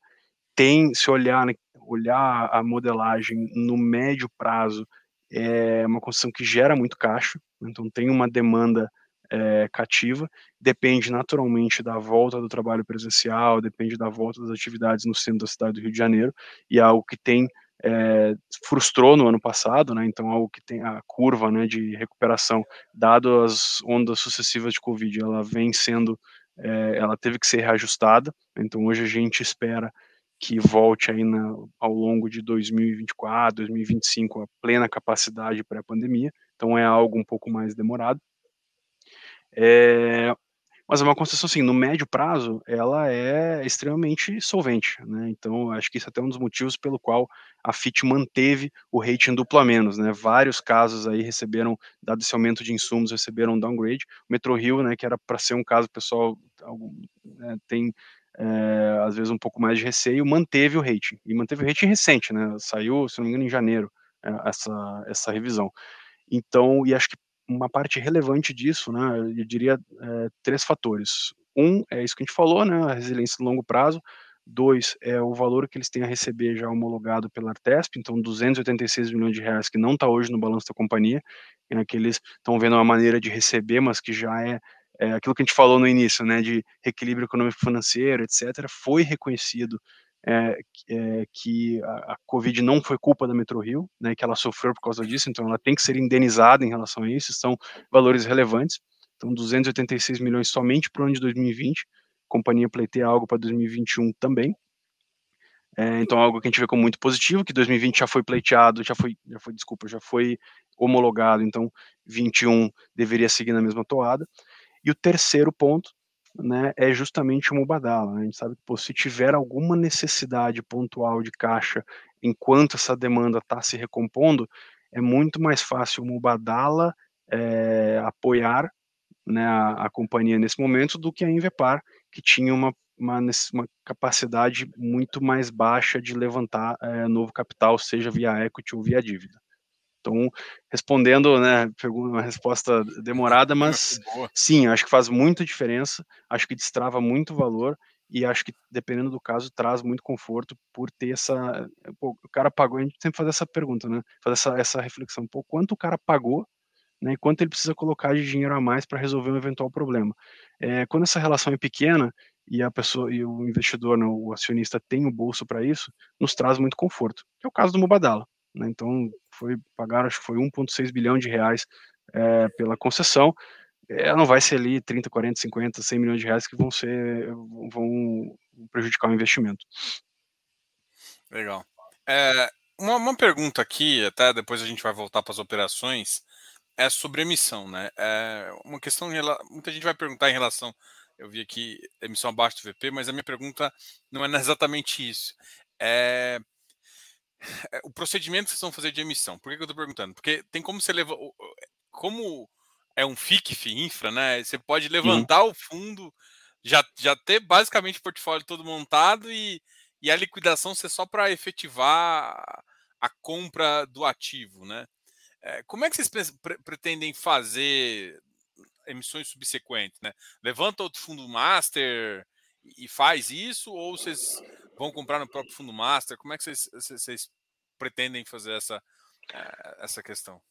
tem, se olhar, né, olhar a modelagem no médio prazo, é uma concessão que gera muito caixa, então tem uma demanda é, cativa, depende naturalmente da volta do trabalho presencial, depende da volta das atividades no centro da cidade do Rio de Janeiro, e é algo que tem é, frustrou no ano passado, né, então algo que tem a curva né, de recuperação, dado as ondas sucessivas de Covid, ela vem sendo, é, ela teve que ser reajustada, então hoje a gente espera que volte aí na, ao longo de 2024, 2025 a plena capacidade pré-pandemia, então é algo um pouco mais demorado, é, mas é uma concessão, assim, no médio prazo, ela é extremamente solvente, né? Então, acho que isso é até um dos motivos pelo qual a FIT manteve o rating duplo a menos, né? Vários casos aí receberam, dado esse aumento de insumos, receberam downgrade. O Metro Rio, né, que era para ser um caso, pessoal né, tem é, às vezes um pouco mais de receio, manteve o rating. E manteve o rating recente, né? Saiu, se não me engano, em janeiro, é, essa, essa revisão. Então, e acho que uma parte relevante disso, né, eu diria é, três fatores. Um é isso que a gente falou, né, a resiliência de longo prazo. Dois é o valor que eles têm a receber já homologado pela Artesp, então 286 milhões de reais que não está hoje no balanço da companhia, é que eles estão vendo uma maneira de receber, mas que já é, é aquilo que a gente falou no início, né, de reequilíbrio econômico financeiro, etc., foi reconhecido é, é, que a, a, Covid não foi culpa da Metro Rio, né, que ela sofreu por causa disso, então ela tem que ser indenizada em relação a isso, são valores relevantes. Então, 286 milhões somente para o ano de 2020, a companhia pleiteia algo para 2021 também. É, então, algo que a gente vê como muito positivo, que 2020 já foi pleiteado, já foi, já foi, desculpa, já foi homologado, então 21 deveria seguir na mesma toada. E o terceiro ponto né, é justamente o Mubadala. Né? A gente sabe que pô, se tiver alguma necessidade pontual de caixa enquanto essa demanda está se recompondo, é muito mais fácil o Mubadala é, apoiar né, a, a, companhia nesse momento do que a Invepar, que tinha uma, uma, uma capacidade muito mais baixa de levantar é, novo capital, seja via equity ou via dívida. Então, respondendo, né, uma resposta demorada, mas sim, acho que faz muita diferença, acho que destrava muito valor e acho que, dependendo do caso, traz muito conforto por ter essa. Pô, o cara pagou, a gente sempre faz essa pergunta, né? Faz essa, essa reflexão, pô, quanto o cara pagou, né? E quanto ele precisa colocar de dinheiro a mais para resolver um eventual problema. É, quando essa relação é pequena e a pessoa e o investidor, né, o acionista tem o bolso para isso, nos traz muito conforto. Que é o caso do Mubadala. Né? Então, foi pagaram, acho que foi 1,6 bilhão de reais é, pela concessão. Ela não vai ser ali 30, 40, 50, 100 milhões de reais que vão ser vão prejudicar o investimento. Legal. É, uma, uma, pergunta aqui, até depois a gente vai voltar para as operações, é sobre emissão, né? É uma questão, muita gente vai perguntar em relação, eu vi aqui emissão abaixo do VP, mas a minha pergunta não é exatamente isso. É, é, o procedimento que vocês vão fazer de emissão. Por que, que eu estou perguntando? Porque tem como você levar. Como é um FICF infra, né? Você pode levantar o fundo, já, já ter basicamente o portfólio todo montado e, e a liquidação ser só para efetivar a compra do ativo, né? É, como é que vocês pre pretendem fazer emissões subsequentes, né? Levanta outro fundo master e faz isso, ou vocês vão comprar no próprio fundo master? Como é que vocês, pretendem fazer essa, eh, essa questão?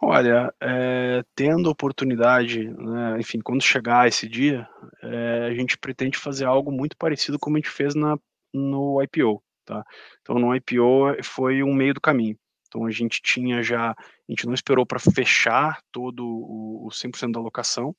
Olha, é, tendo oportunidade, né, enfim, quando chegar esse dia, é, a gente pretende fazer algo muito parecido como a gente fez na, no IPO, tá? Então, no IPO foi um meio do caminho. Então, a gente tinha já, a gente não esperou para fechar todo o, o 100% da alocação,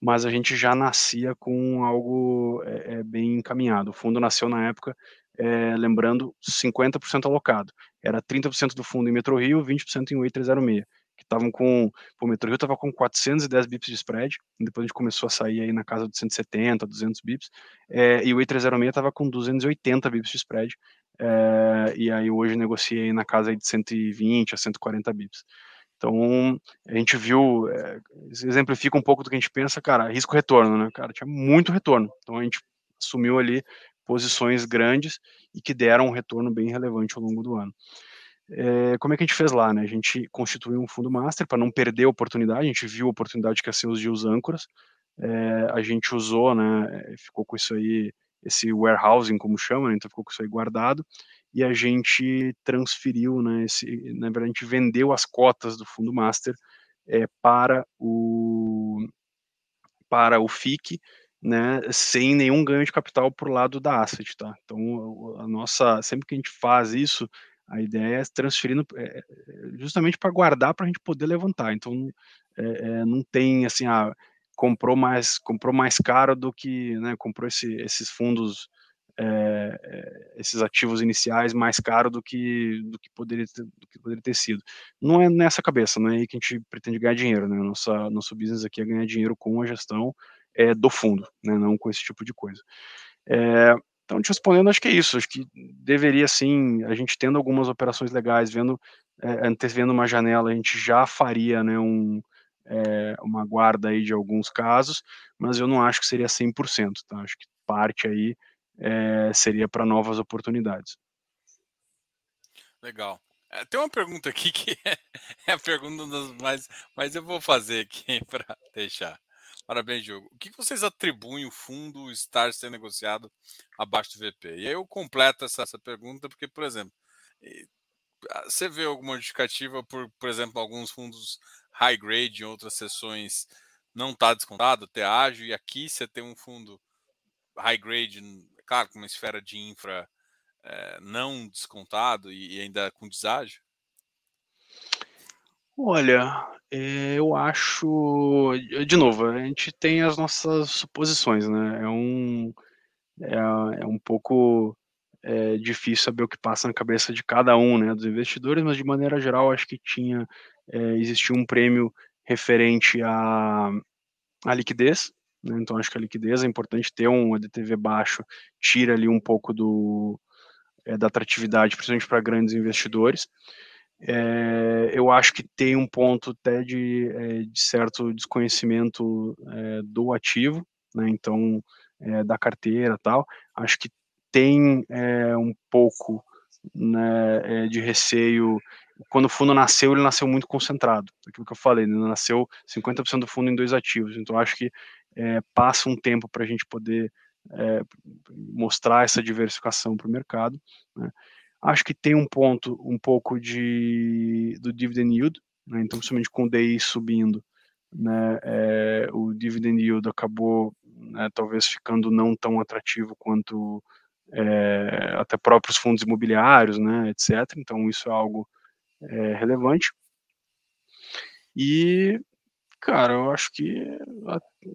mas a gente já nascia com algo é, bem encaminhado. O fundo nasceu na época, é, lembrando, 50% alocado. Era 30% do fundo em Metro Rio, 20% em Way 306, que estavam com, o Metro Rio estava com 410 bips de spread, depois a gente começou a sair aí na casa de 170, 200 bips, é, e o Way 306 estava com 280 bips de spread, e aí hoje negociei na casa de 120 a 140 bips. Então, a gente viu, é, exemplifica um pouco do que a gente pensa, cara, risco-retorno, né, cara, tinha muito retorno. Então, a gente assumiu ali posições grandes e que deram um retorno bem relevante ao longo do ano. É, como é que a gente fez lá, né? A gente constituiu um fundo master para não perder a oportunidade, a gente viu a oportunidade que ia ser os dias âncora, é, a gente usou, né, ficou com isso aí, esse warehousing, como chama, né, então ficou com isso aí guardado, e a gente transferiu, né, esse, na verdade a gente vendeu as cotas do fundo master é, para o para o FIC, né, sem nenhum ganho de capital por lado da asset, tá? Então a nossa, sempre que a gente faz isso, a ideia é transferindo é, justamente para guardar para a gente poder levantar. Então é, não tem assim, ah, comprou mais comprou mais caro do que, né, comprou esse, esses fundos é, esses ativos iniciais mais caro do que do que poderia ter, do que poderia ter sido. Não é nessa cabeça, não é aí que a gente pretende ganhar dinheiro, né? Nossa nosso business aqui é ganhar dinheiro com a gestão é, do fundo, né? Não com esse tipo de coisa. É, então, te respondendo, acho que é isso. Acho que deveria sim, a gente tendo algumas operações legais, vendo é, antevendo uma janela, a gente já faria, né, um é, uma guarda aí de alguns casos, mas eu não acho que seria 100%, tá? Acho que parte aí é, seria para novas oportunidades. Legal. É, tem uma pergunta aqui que é, é a pergunta das mais, mas eu vou fazer aqui para deixar. Parabéns, Diogo. O que vocês atribuem o fundo estar sendo negociado abaixo do VP? E aí eu completo essa, essa pergunta, porque, por exemplo, você vê alguma justificativa por, por exemplo, alguns fundos high grade em outras sessões não está descontado, ter ágil, e aqui você tem um fundo high grade, com uma esfera de infra é, não descontado e, e, ainda com deságio? Olha, eh, eu acho, de novo, a gente tem as nossas suposições, né? É um, é, é um pouco é difícil saber o que passa na cabeça de cada um, né, dos investidores, mas de maneira geral acho que tinha é, existia um prêmio referente à, à liquidez, né, então acho que a liquidez é importante ter um ADTV baixo, tira ali um pouco do é, da atratividade, principalmente para grandes investidores. É, eu acho que tem um ponto até de, é, de certo desconhecimento do ativo, né, então da carteira tal. Acho que tem um pouco né, de receio. Quando o fundo nasceu, ele nasceu muito concentrado. Aquilo que eu falei, ele nasceu 50% do fundo em dois ativos. Então, acho que é, passa um tempo para a gente poder mostrar essa diversificação para o mercado. Né. Acho que tem um ponto, um pouco de do dividend yield, né, então principalmente com o DI subindo, né, é, o dividend yield acabou né, talvez ficando não tão atrativo quanto é, até próprios fundos imobiliários, né, etc. Então isso é algo é, relevante. E, cara, eu acho que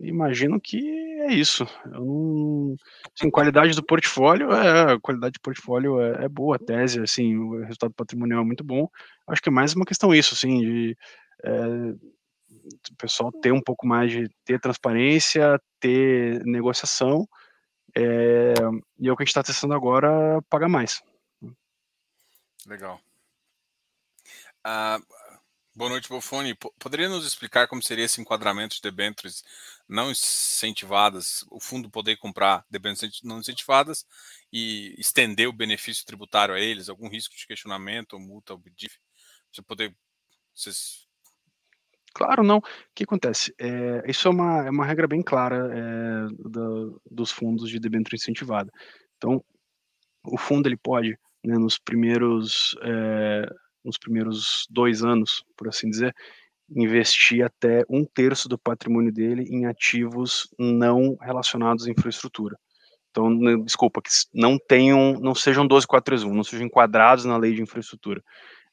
imagino que é isso. Eu não, assim, qualidade do portfólio é qualidade do portfólio é, é, boa, a tese, assim, o resultado patrimonial é muito bom. Acho que é mais uma questão isso, assim, de é, o pessoal ter um pouco mais de ter transparência, ter negociação é, e é o que a gente está testando agora, paga mais. Legal. Ah, boa noite, Bofone. Poderia nos explicar como seria esse enquadramento de debêntures não incentivadas, o fundo poder comprar debêntures não incentivadas e estender o benefício tributário a eles? Algum risco de questionamento ou multa ou BDIF? Você poder. Vocês Claro, não. O que acontece? É, isso é uma, é uma regra bem clara é, do, dos fundos de debênture incentivada. Então, o fundo ele pode, né, nos primeiros é, nos primeiros dois anos, por assim dizer, investir até um terço do patrimônio dele em ativos não relacionados à infraestrutura. Então, desculpa, que não tenham, não sejam 12431, não sejam enquadrados na lei de infraestrutura.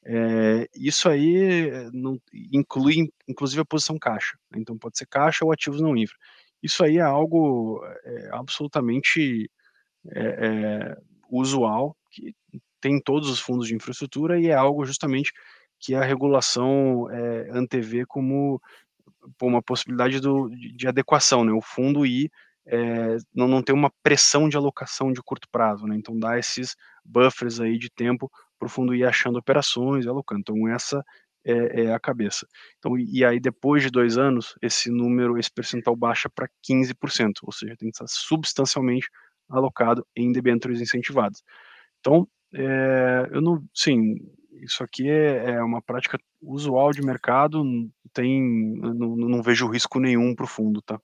É, isso aí eh, não, inclui, inclusive, a posição caixa. Né? Então, pode ser caixa ou ativos não infra. Isso aí é algo é, absolutamente é, usual, que tem em todos os fundos de infraestrutura e é algo justamente que a regulação antevê como uma possibilidade do, de, de adequação, né? O fundo ir é, não, não ter uma pressão de alocação de curto prazo, né? Então dá esses buffers aí de tempo para o fundo ir achando operações alocando. Então essa é, é, a cabeça. Então, e aí depois de dois anos, esse número, esse percentual baixa para 15%, ou seja, tem que estar substancialmente alocado em debêntures incentivadas. Então, é, eu não, sim, isso aqui é, é, uma prática usual de mercado, tem, não, não vejo risco nenhum para o fundo, tá?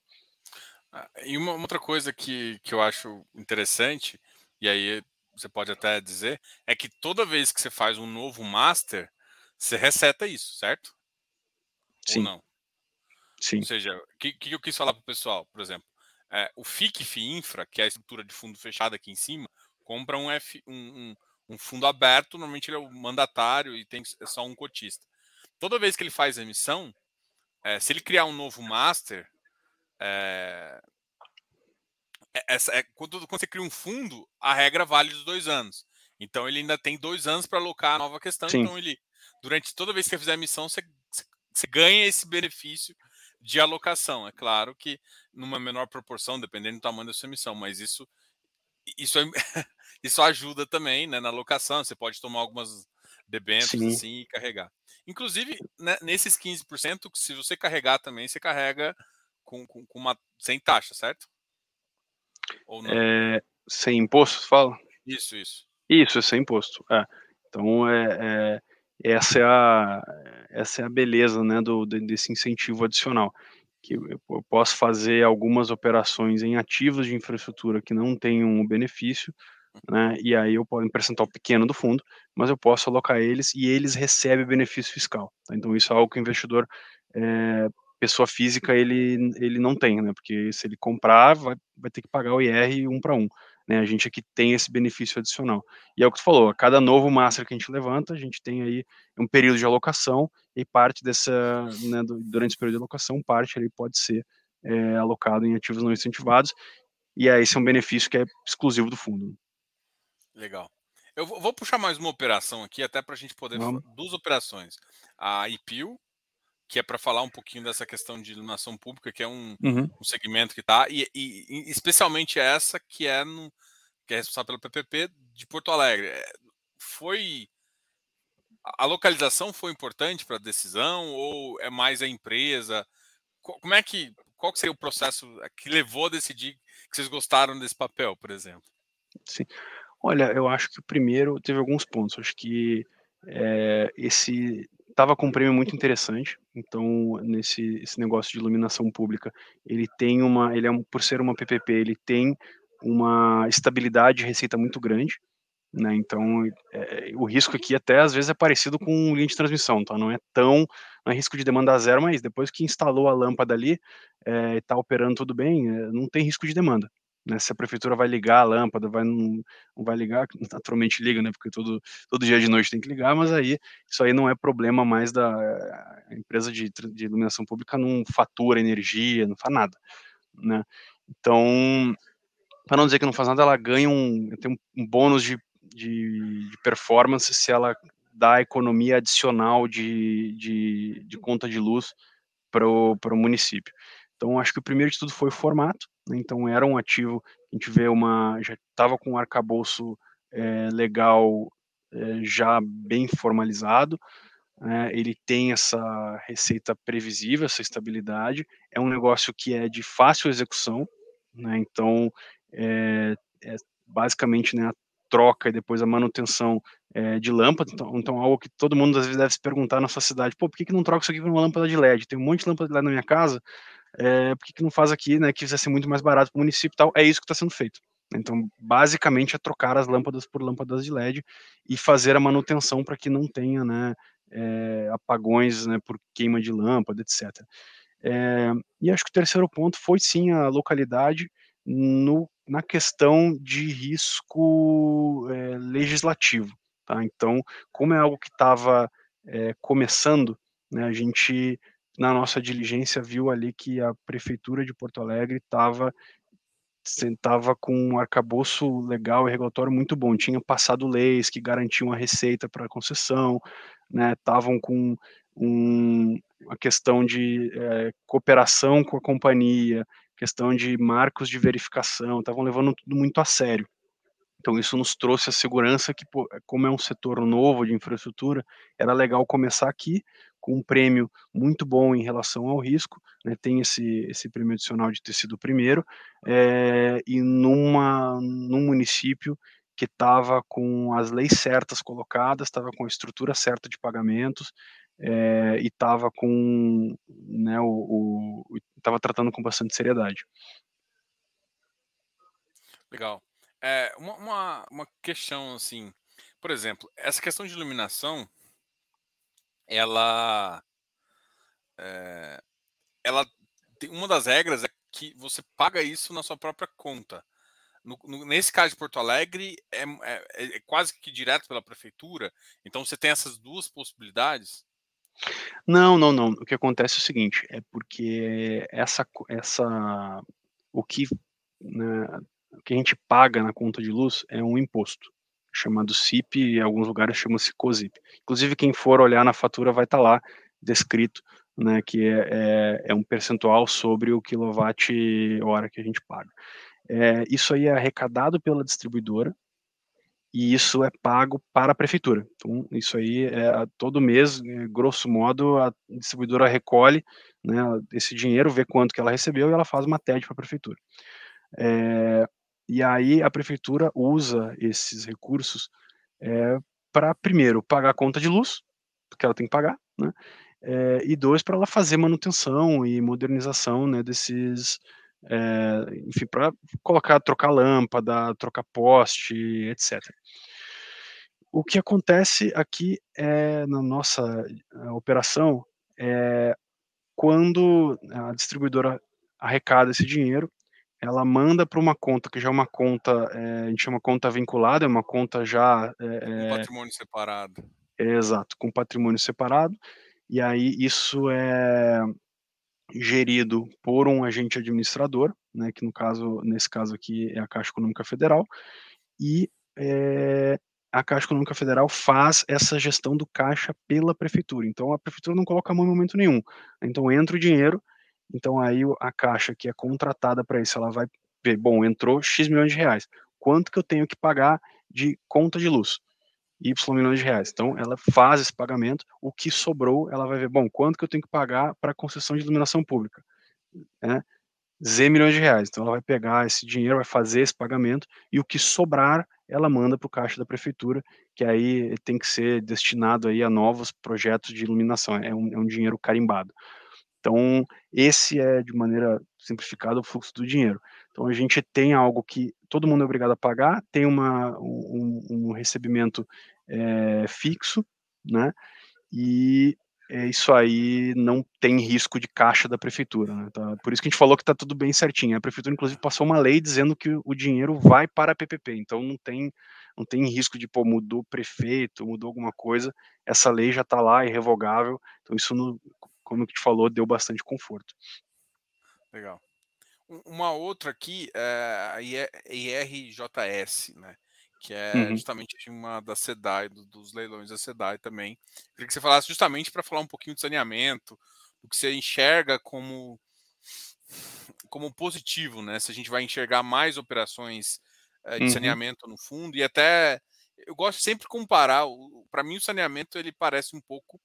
Ah, e uma outra coisa que, que eu acho interessante, e aí você pode até dizer, é que toda vez que você faz um novo master, você reseta isso, certo? Sim. Ou não? Sim. Ou seja, o que, que eu quis falar para o pessoal, por exemplo? É, o FIC Infra, que é a estrutura de fundo fechado aqui em cima, compra um, F, um, um, um fundo aberto, normalmente ele é o mandatário e tem é só um cotista. Toda vez que ele faz emissão, é, se ele criar um novo master, é, é, essa, é, quando, quando, você cria um fundo, a regra vale dos dois anos. Então ele ainda tem dois anos para alocar a nova questão. Sim. Então ele, durante toda vez que você fizer a emissão, você, você ganha esse benefício de alocação. É claro que numa menor proporção, dependendo do tamanho da sua emissão, mas isso isso, é, isso ajuda também né, na alocação. Você pode tomar algumas debêntures assim e carregar. Inclusive, né, nesses 15%, se você carregar também, você carrega com, com, com uma sem taxa, certo? Ou não? É, sem imposto, fala? Isso, isso. Isso, é sem imposto. É. Então, é, é, essa, é a, essa é a beleza né, do, desse incentivo adicional. Que eu posso fazer algumas operações em ativos de infraestrutura que não tenham um benefício, né, e aí eu posso, em percentual pequeno do fundo, mas eu posso alocar eles e eles recebem benefício fiscal. Tá? Então, isso é algo que o investidor é, pessoa física ele, ele não tem, né? Porque se ele comprar, vai, vai ter que pagar o IR um para um. Né? A gente aqui tem esse benefício adicional. E é o que tu falou, a cada novo master que a gente levanta, a gente tem aí um período de alocação e parte dessa, né, durante esse período de alocação, parte ali pode ser é, alocado em ativos não incentivados. E aí esse é um benefício que é exclusivo do fundo. Legal. Eu vou puxar mais uma operação aqui, até para a gente poder. Vamos. Duas operações. A IPIL que é para falar um pouquinho dessa questão de iluminação pública, que é um, uhum. um segmento que está, e, e, especialmente essa que é, no, que é responsável pelo PPP de Porto Alegre. É, foi. A localização foi importante para a decisão ou é mais a empresa? Como é que. Qual que seria o processo que levou a decidir que vocês gostaram desse papel, por exemplo? Sim. Olha, eu acho que o primeiro teve alguns pontos. Acho que é, esse estava com um prêmio muito interessante. Então, nesse esse negócio de iluminação pública, ele tem uma, ele é um, por ser uma PPP, ele tem uma estabilidade de receita muito grande, né? Então, é, o risco aqui até às vezes é parecido com linha de transmissão, tá? Não é tão, não é risco de demanda zero, mas depois que instalou a lâmpada ali, está é, operando tudo bem, não tem risco de demanda. Né, se a prefeitura vai ligar a lâmpada, vai não, não vai ligar, naturalmente liga, né, porque todo, todo dia de noite tem que ligar, mas aí isso aí não é problema mais da empresa de, de iluminação pública, não fatura energia, não faz nada, né. Então, para não dizer que não faz nada, ela ganha um, tem um, um bônus de, de, de, performance se ela dá economia adicional de, de, de conta de luz para o município. Então, acho que o primeiro de tudo foi o formato, né? então era um ativo, a gente vê uma, já estava com um arcabouço é, legal é, já bem formalizado, né? ele tem essa receita previsível, essa estabilidade, é um negócio que é de fácil execução, né? então é, é basicamente né, a troca e depois a manutenção é, de lâmpada, então, então, algo que todo mundo às vezes deve se perguntar na sua cidade, pô, por que, que não troca isso aqui por uma lâmpada de LED? Tem um monte de lâmpada de LED na minha casa, é, por que, que não faz aqui, né, que vai ser muito mais barato para o município e tal, é isso que está sendo feito. Então, basicamente, é trocar as lâmpadas por lâmpadas de LED e fazer a manutenção para que não tenha, né, é, apagões, né, por queima de lâmpada, etc. É, e acho que o terceiro ponto foi, sim, a localidade no, na questão de risco é, legislativo. Tá? Então, como é algo que estava começando, né, a gente na nossa diligência viu ali que a prefeitura de Porto Alegre estava sentava com um arcabouço legal e regulatório muito bom, tinha passado leis que garantiam a receita para a concessão, né, estavam com um, a questão de é, cooperação com a companhia, questão de marcos de verificação, estavam levando tudo muito a sério. Então isso nos trouxe a segurança que, como é um setor novo de infraestrutura, era legal começar aqui, com um prêmio muito bom em relação ao risco, né, tem esse, esse prêmio adicional de ter sido o primeiro, é, e numa, num município que estava com as leis certas colocadas, estava com a estrutura certa de pagamentos, é, e estava com, né, o, estava tratando com bastante seriedade. Legal. É, uma, uma, uma questão assim, por exemplo, essa questão de iluminação, ela, é, ela tem uma das regras é que você paga isso na sua própria conta. No, no, nesse caso de Porto Alegre, é, é, é, quase que direto pela prefeitura. Então você tem essas duas possibilidades. Não, não, não. O que acontece é o seguinte, é porque essa, essa, o que, né, o que a gente paga na conta de luz é um imposto chamado CIP e em alguns lugares chama-se COSIP. Inclusive quem for olhar na fatura vai estar tá lá descrito, né, que é, é, é um percentual sobre o quilowatt hora que a gente paga. É, isso aí é arrecadado pela distribuidora, e isso é pago para a prefeitura. Então, isso aí é todo mês, é, grosso modo, a distribuidora recolhe né, esse dinheiro, vê quanto que ela recebeu e ela faz uma TED para a prefeitura. É, e aí a prefeitura usa esses recursos é, para, primeiro, pagar a conta de luz, porque ela tem que pagar, né? É, e dois, para ela fazer manutenção e modernização né, desses, é, enfim, para colocar, trocar lâmpada, trocar poste, etc. O que acontece aqui é, na nossa eh, operação é quando a distribuidora arrecada esse dinheiro, ela manda para uma conta que já é uma conta, é, a gente chama conta vinculada, é uma conta já. É, com patrimônio separado. exato, com patrimônio separado, e aí isso é gerido por um agente administrador, né, que no caso, nesse caso aqui é a Caixa Econômica Federal, e é, a Caixa Econômica Federal faz essa gestão do caixa pela prefeitura. Então a prefeitura não coloca a mão em momento nenhum. Então entra o dinheiro, então aí a Caixa que é contratada para isso, ela vai ver, bom, entrou X milhões de reais. Quanto que eu tenho que pagar de conta de luz? Y milhões de reais. Então, ela faz esse pagamento, o que sobrou, ela vai ver, bom, quanto que eu tenho que pagar para concessão de iluminação pública? Né? Z milhões de reais. Então, ela vai pegar esse dinheiro, vai fazer esse pagamento, e o que sobrar, ela manda para o caixa da prefeitura, que aí tem que ser destinado aí a novos projetos de iluminação. É um, é um dinheiro carimbado. Então, esse é, de maneira simplificada, o fluxo do dinheiro. Então, a gente tem algo que todo mundo é obrigado a pagar, tem uma, um, um recebimento é, fixo, né? E é, isso aí não tem risco de caixa da prefeitura. Né? Tá? Por isso que a gente falou que está tudo bem certinho. A prefeitura, inclusive, passou uma lei dizendo que o dinheiro vai para a PPP, então não tem, não tem risco de, pô, mudou prefeito, mudou alguma coisa, essa lei já está lá, irrevogável, então isso, no, como a gente falou, deu bastante conforto. Legal. Uma outra aqui é a IRJS, né? Que é uhum. justamente uma da SEDAI, do, dos leilões da SEDAI também. Queria que você falasse justamente para falar um pouquinho de saneamento, do que você enxerga como, como positivo, né? Se a gente vai enxergar mais operações é, de uhum. saneamento no fundo e até eu gosto sempre de comparar. Para mim, o saneamento ele parece um pouco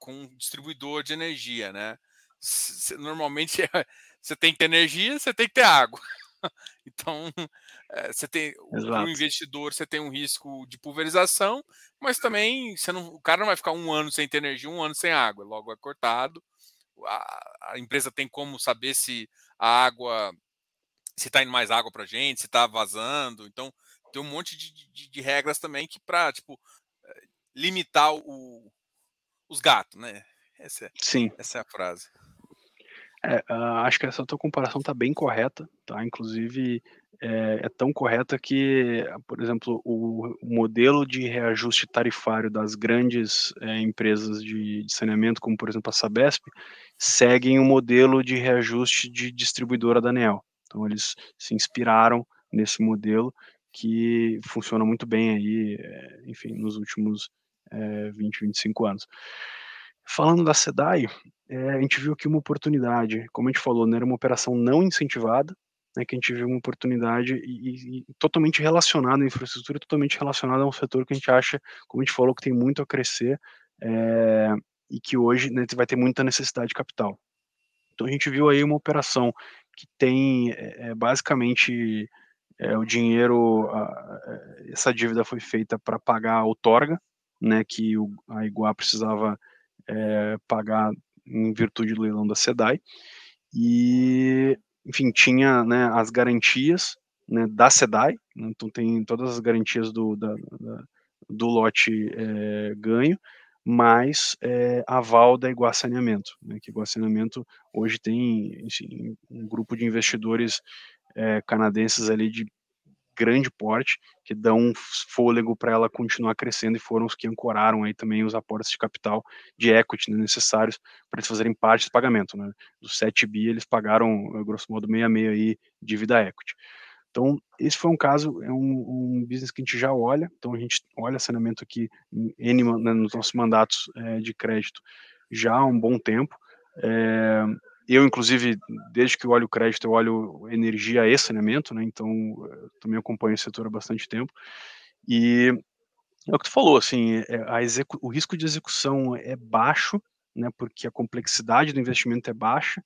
com um distribuidor de energia, né? Normalmente você tem que ter energia, você tem que ter água. Então, é, você tem o investidor, você tem um risco de pulverização, mas também você não, o cara não vai ficar um ano sem ter energia, um ano sem água, logo é cortado. A, a empresa tem como saber se a água, se está indo mais água para gente, se está vazando. Então, tem um monte de, de, de regras também que para tipo eh, limitar o, os gatos, né? Essa é, Sim. essa é a frase. É, uh, acho que essa tua comparação está bem correta, tá? Inclusive é, é, tão correta que, por exemplo, o, o, modelo de reajuste tarifário das grandes é, empresas de, de, saneamento, como por exemplo a Sabesp, seguem o modelo de reajuste de distribuidora da. Então eles se inspiraram nesse modelo que funciona muito bem aí, é, enfim, nos últimos 20, 25 anos. Falando da SEDAI, é, a gente viu aqui uma oportunidade, como a gente falou, né, era uma operação não incentivada, né, que a gente viu uma oportunidade e, e, totalmente relacionada à infraestrutura, totalmente relacionada a um setor que a gente acha, como a gente falou, que tem muito a crescer, é, e que hoje né, vai ter muita necessidade de capital. Então a gente viu aí uma operação que tem é, basicamente é, o dinheiro, a, essa dívida foi feita para pagar a outorga, né, que o, a Iguá precisava é, pagar em virtude do leilão da SEDAI, e, enfim, tinha né, as garantias né, da SEDAI, né, então tem todas as garantias do, da, da, do lote é, ganho, mais é, aval da Iguá Saneamento, né, que Iguá Saneamento hoje tem enfim, um grupo de investidores é, canadenses ali de grande porte, que dão um fôlego para ela continuar crescendo e foram os que ancoraram aí também os aportes de capital de equity né, necessários para eles fazerem parte do pagamento. Né? Dos 7 bi, eles pagaram, grosso modo, meia meia aí dívida equity. Então, esse foi um caso, é um, um, business que a gente já olha, então a gente olha saneamento aqui em, né, nos nossos mandatos é, de crédito já há um bom tempo. É, eu, inclusive, desde que eu olho crédito, eu olho energia e saneamento, né? Então, também acompanho esse setor há bastante tempo. E é o que tu falou, assim, é, o risco de execução é baixo, né? Porque a complexidade do investimento é baixa,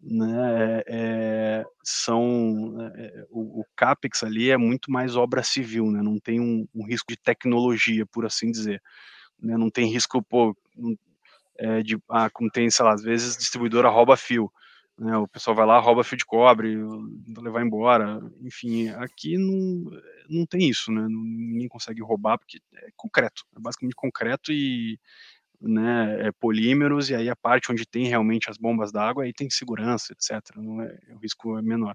né? É, são é, o, o, capex ali é muito mais obra civil, né? Não tem um, um risco de tecnologia, por assim dizer. Né? Não tem risco, pô, é, de, ah, como tem, sei lá, às vezes distribuidora rouba fio, né, o pessoal vai lá, rouba fio de cobre, levar embora, enfim, aqui não, não tem isso, né, ninguém consegue roubar, porque é concreto, é basicamente concreto e, né, é polímeros, e aí a parte onde tem realmente as bombas d'água, aí tem segurança, etc, não é, o risco é menor.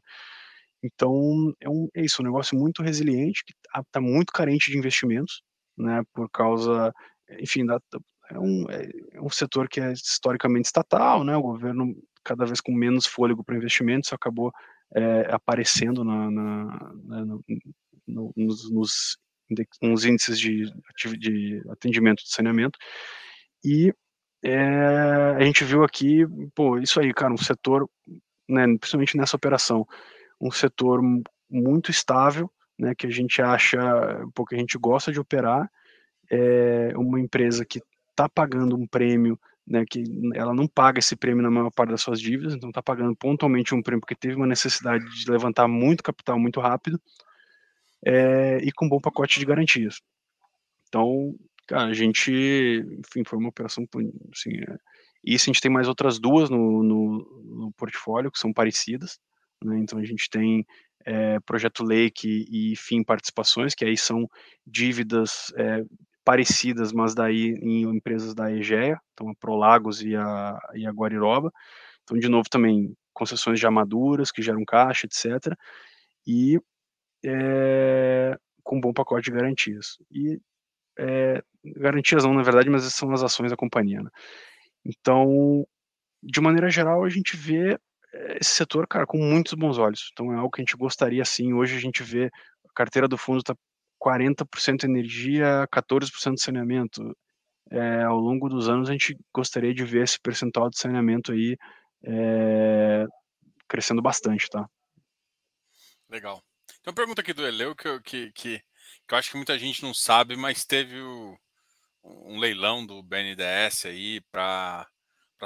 Então, é, um, é isso, um negócio muito resiliente, que está tá muito carente de investimentos, né, por causa, enfim, da, é um, é, é um setor que é historicamente estatal, né? O governo cada vez com menos fôlego para investimentos acabou é, aparecendo na, na, na no, nos, nos, nos, índices de, de atendimento de saneamento e é, a gente viu aqui, pô, isso aí, cara, um setor, né, principalmente nessa operação, um setor muito estável, né, que a gente acha, porque a gente gosta de operar, é uma empresa que está pagando um prêmio, né, que ela não paga esse prêmio na maior parte das suas dívidas, então está pagando pontualmente um prêmio porque teve uma necessidade de levantar muito capital muito rápido é, e com um bom pacote de garantias. Então, cara, a gente, enfim, foi uma operação assim, é, isso a gente tem mais outras duas no, no, no portfólio que são parecidas, né, então a gente tem é, Projeto Lake e FIM Participações, que aí são dívidas é, parecidas, mas daí em empresas da EGEA, então a Prolagos e a, e a Guariroba. Então, de novo, também concessões já maduras, que geram caixa, etc. E é, com um bom pacote de garantias. E é, garantias não, na verdade, mas são as ações da companhia. Né? Então, de maneira geral, a gente vê eh, esse setor, cara, com muitos bons olhos. Então, é algo que a gente gostaria, sim. Hoje a gente vê a carteira do fundo está 40% energia, 14% saneamento. É, ao longo dos anos, a gente gostaria de ver esse percentual de saneamento aí é, crescendo bastante, tá? Legal. Tem uma pergunta aqui do Eleu que, que, que, que eu acho que muita gente não sabe, mas teve o, um leilão do BNDES aí para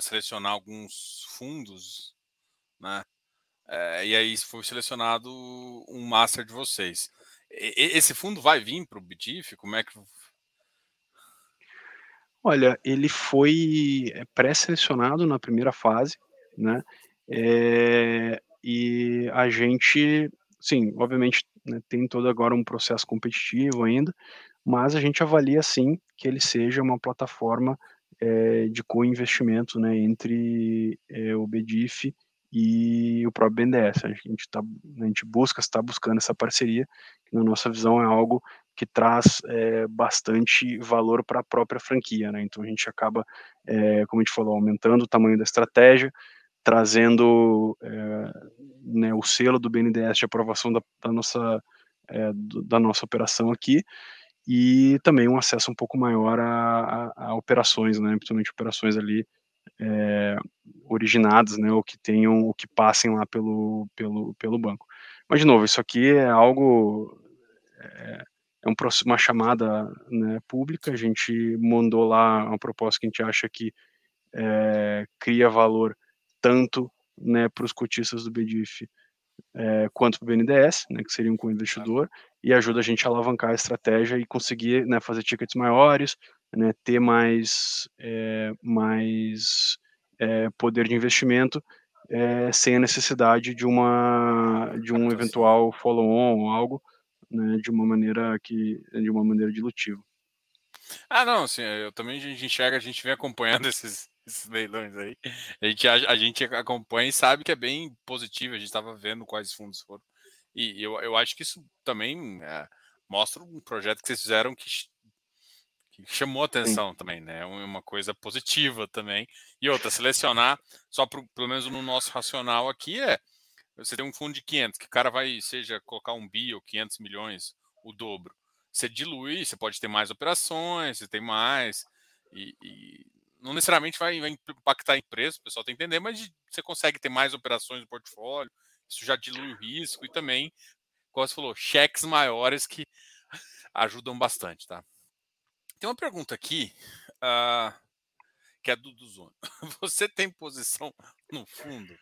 selecionar alguns fundos, né? É, e aí foi selecionado um master de vocês. Esse fundo vai vir para o BDIF? Como é que. Olha, ele foi é, pré-selecionado na primeira fase, né? É, e a gente, sim, obviamente né, tem todo agora um processo competitivo ainda, mas a gente avalia sim que ele seja uma plataforma é, de co-investimento né, entre é, o BDIF e o próprio BNDES. A gente, tá, a gente busca, está buscando essa parceria, que na nossa visão é algo que traz é, bastante valor para a própria franquia. Né? Então a gente acaba, é, como a gente falou, aumentando o tamanho da estratégia, trazendo é, né, o selo do BNDES de aprovação da, da nossa, da nossa operação aqui, e também um acesso um pouco maior a, a, a operações, né, principalmente operações ali é, originadas, né, ou que tenham, ou que passem lá pelo, pelo, pelo banco. Mas, de novo, isso aqui é algo, é, é um, uma chamada né, pública, a gente mandou lá uma proposta que a gente acha que é, cria valor tanto né, para os cotistas do BDIF quanto para o BNDES, né, que seriam com o investidor, e ajuda a gente a alavancar a estratégia e conseguir né, fazer tickets maiores, né, ter mais, é, mais é, poder de investimento é, sem a necessidade de uma de um eventual follow-on ou algo, né, de uma maneira que de uma maneira dilutiva. Ah, não, assim, eu também a gente enxerga, a gente vem acompanhando esses, esses leilões aí. A gente, a, a, gente acompanha e sabe que é bem positivo. A gente estava vendo quais fundos foram. E eu, eu acho que isso também é, mostra um projeto que vocês fizeram que, que chamou atenção Sim. também, né? Uma coisa positiva também. E outra, selecionar, só pro, pelo menos no nosso racional aqui, é você tem um fundo de 500, que o cara vai, seja colocar um bi ou 500 milhões, o dobro. Você dilui, você pode ter mais operações, você tem mais. E, e não necessariamente vai, vai, impactar em preço, o pessoal tem que entender, mas você consegue ter mais operações no portfólio, isso já dilui o risco e também, como você falou, cheques maiores que ajudam bastante, tá? Tem uma pergunta aqui, uh, que é do Duzono. Você tem posição no fundo?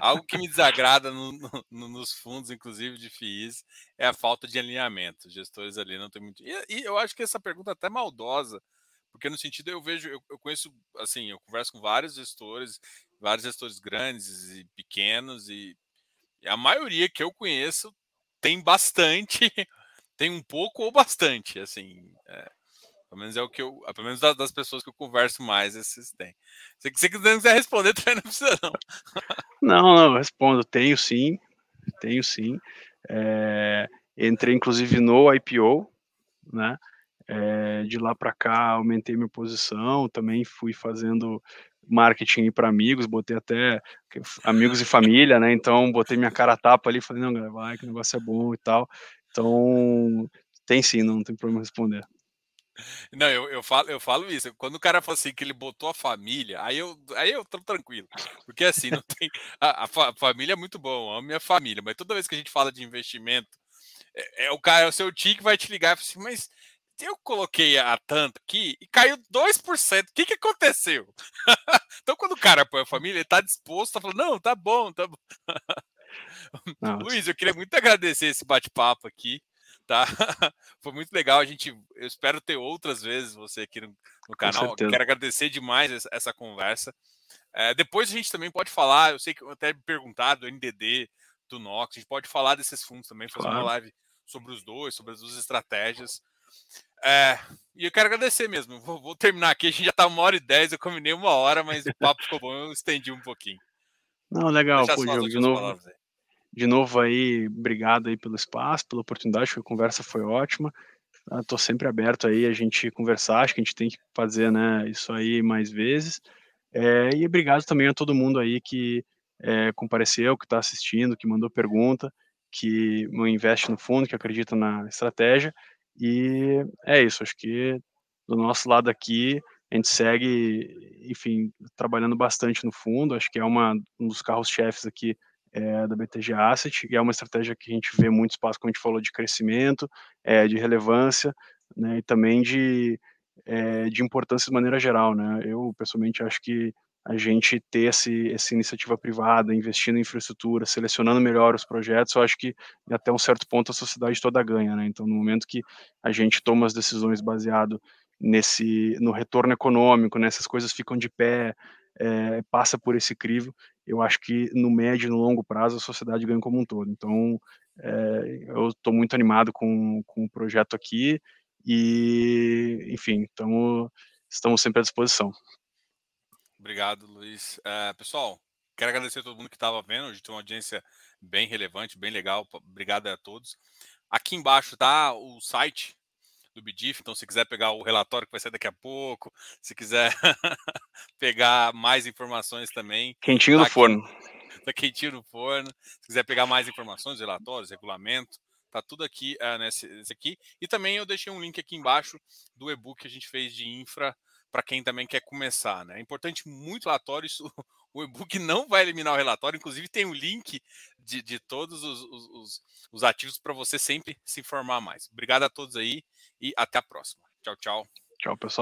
Algo que me desagrada no, no, nos fundos, inclusive de FIIs, é a falta de alinhamento. Os gestores ali não tem muito. E, e, eu acho que essa pergunta é até maldosa, porque no sentido eu vejo, eu, eu, conheço, assim, eu converso com vários gestores, vários gestores grandes e pequenos, e, e a maioria que eu conheço tem bastante, tem um pouco ou bastante, assim. É, pelo menos é o que eu, pelo menos das, pessoas que eu converso mais, esses têm. Se você quiser responder, também não precisa, não. Não, não, eu respondo. Tenho sim, tenho sim. É, entrei inclusive no IPO, né? É, de lá para cá aumentei minha posição, também fui fazendo marketing para amigos, botei até amigos e família, né? Então botei minha cara a tapa ali, falei não, vai que o negócio é bom e tal. Então tem sim, não tem problema responder. Não, eu, eu, falo, eu falo isso. Quando o cara fala assim que ele botou a família, aí eu, aí eu tô tranquilo. Porque assim, não tem. A, a, a família é muito bom, amo minha família, mas toda vez que a gente fala de investimento, é, é o cara, é o seu tio que vai te ligar e assim, mas eu coloquei a tanto aqui e caiu 2%. O que, que aconteceu? então, quando o cara põe a família, ele está disposto a falar: não, tá bom, tá bom. Luiz, eu queria muito agradecer esse bate-papo aqui. Tá? Foi muito legal. A gente, eu espero ter outras vezes você aqui no, no canal. Quero agradecer demais essa, essa conversa. É, depois a gente também pode falar. Eu sei que eu até perguntado do NDD, do Nox. A gente pode falar desses fundos também, fazer claro. uma live sobre os dois, sobre as duas estratégias. É, e eu quero agradecer mesmo. Vou, vou, terminar aqui. A gente já tá uma hora e dez. Eu combinei uma hora, mas o papo ficou bom. Eu estendi um pouquinho. Não, legal, pô, Diogo, de novo. De novo aí, obrigado aí pelo espaço, pela oportunidade, a conversa foi ótima. Estou sempre aberto aí a gente conversar, acho que a gente tem que fazer né, isso aí mais vezes. É, e obrigado também a todo mundo aí que é, compareceu, que está assistindo, que mandou pergunta, que investe no fundo, que acredita na estratégia. E é isso, acho que do nosso lado aqui, a gente segue, enfim, trabalhando bastante no fundo, acho que é uma, um dos carros-chefes aqui é, da BTG Asset, e é uma estratégia que a gente vê muito espaço, como a gente falou, de crescimento, é, de relevância, né, e também de, é, de importância de maneira geral, né, eu pessoalmente acho que a gente ter esse, essa iniciativa privada, investindo em infraestrutura, selecionando melhor os projetos, eu acho que até um certo ponto a sociedade toda ganha, né? Então, no momento que a gente toma as decisões baseado nesse no retorno econômico, né? coisas ficam de pé, é, passa por esse crivo, eu acho que no médio e no longo prazo a sociedade ganha como um todo. Então, é, eu estou muito animado com, com o projeto aqui e, enfim, então, estamos sempre à disposição. Obrigado, Luiz. É, pessoal, quero agradecer a todo mundo que estava vendo. Hoje tem uma audiência bem relevante, bem legal. Obrigado a todos. Aqui embaixo está o site do BDIF, então se quiser pegar o relatório que vai sair daqui a pouco, se quiser pegar mais informações também. Quentinho tá no aqui, forno. Tá quentinho no forno. Se quiser pegar mais informações, relatórios, regulamento, tá tudo aqui uh, nesse, nesse aqui. E também eu deixei um link aqui embaixo do e-book que a gente fez de infra para quem também quer começar. Né? É importante muito relatório, isso, o e-book não vai eliminar o relatório, inclusive tem um link de, de todos os, os, os ativos para você sempre se informar mais. Obrigado a todos aí e até a próxima. Tchau, tchau. Tchau, pessoal.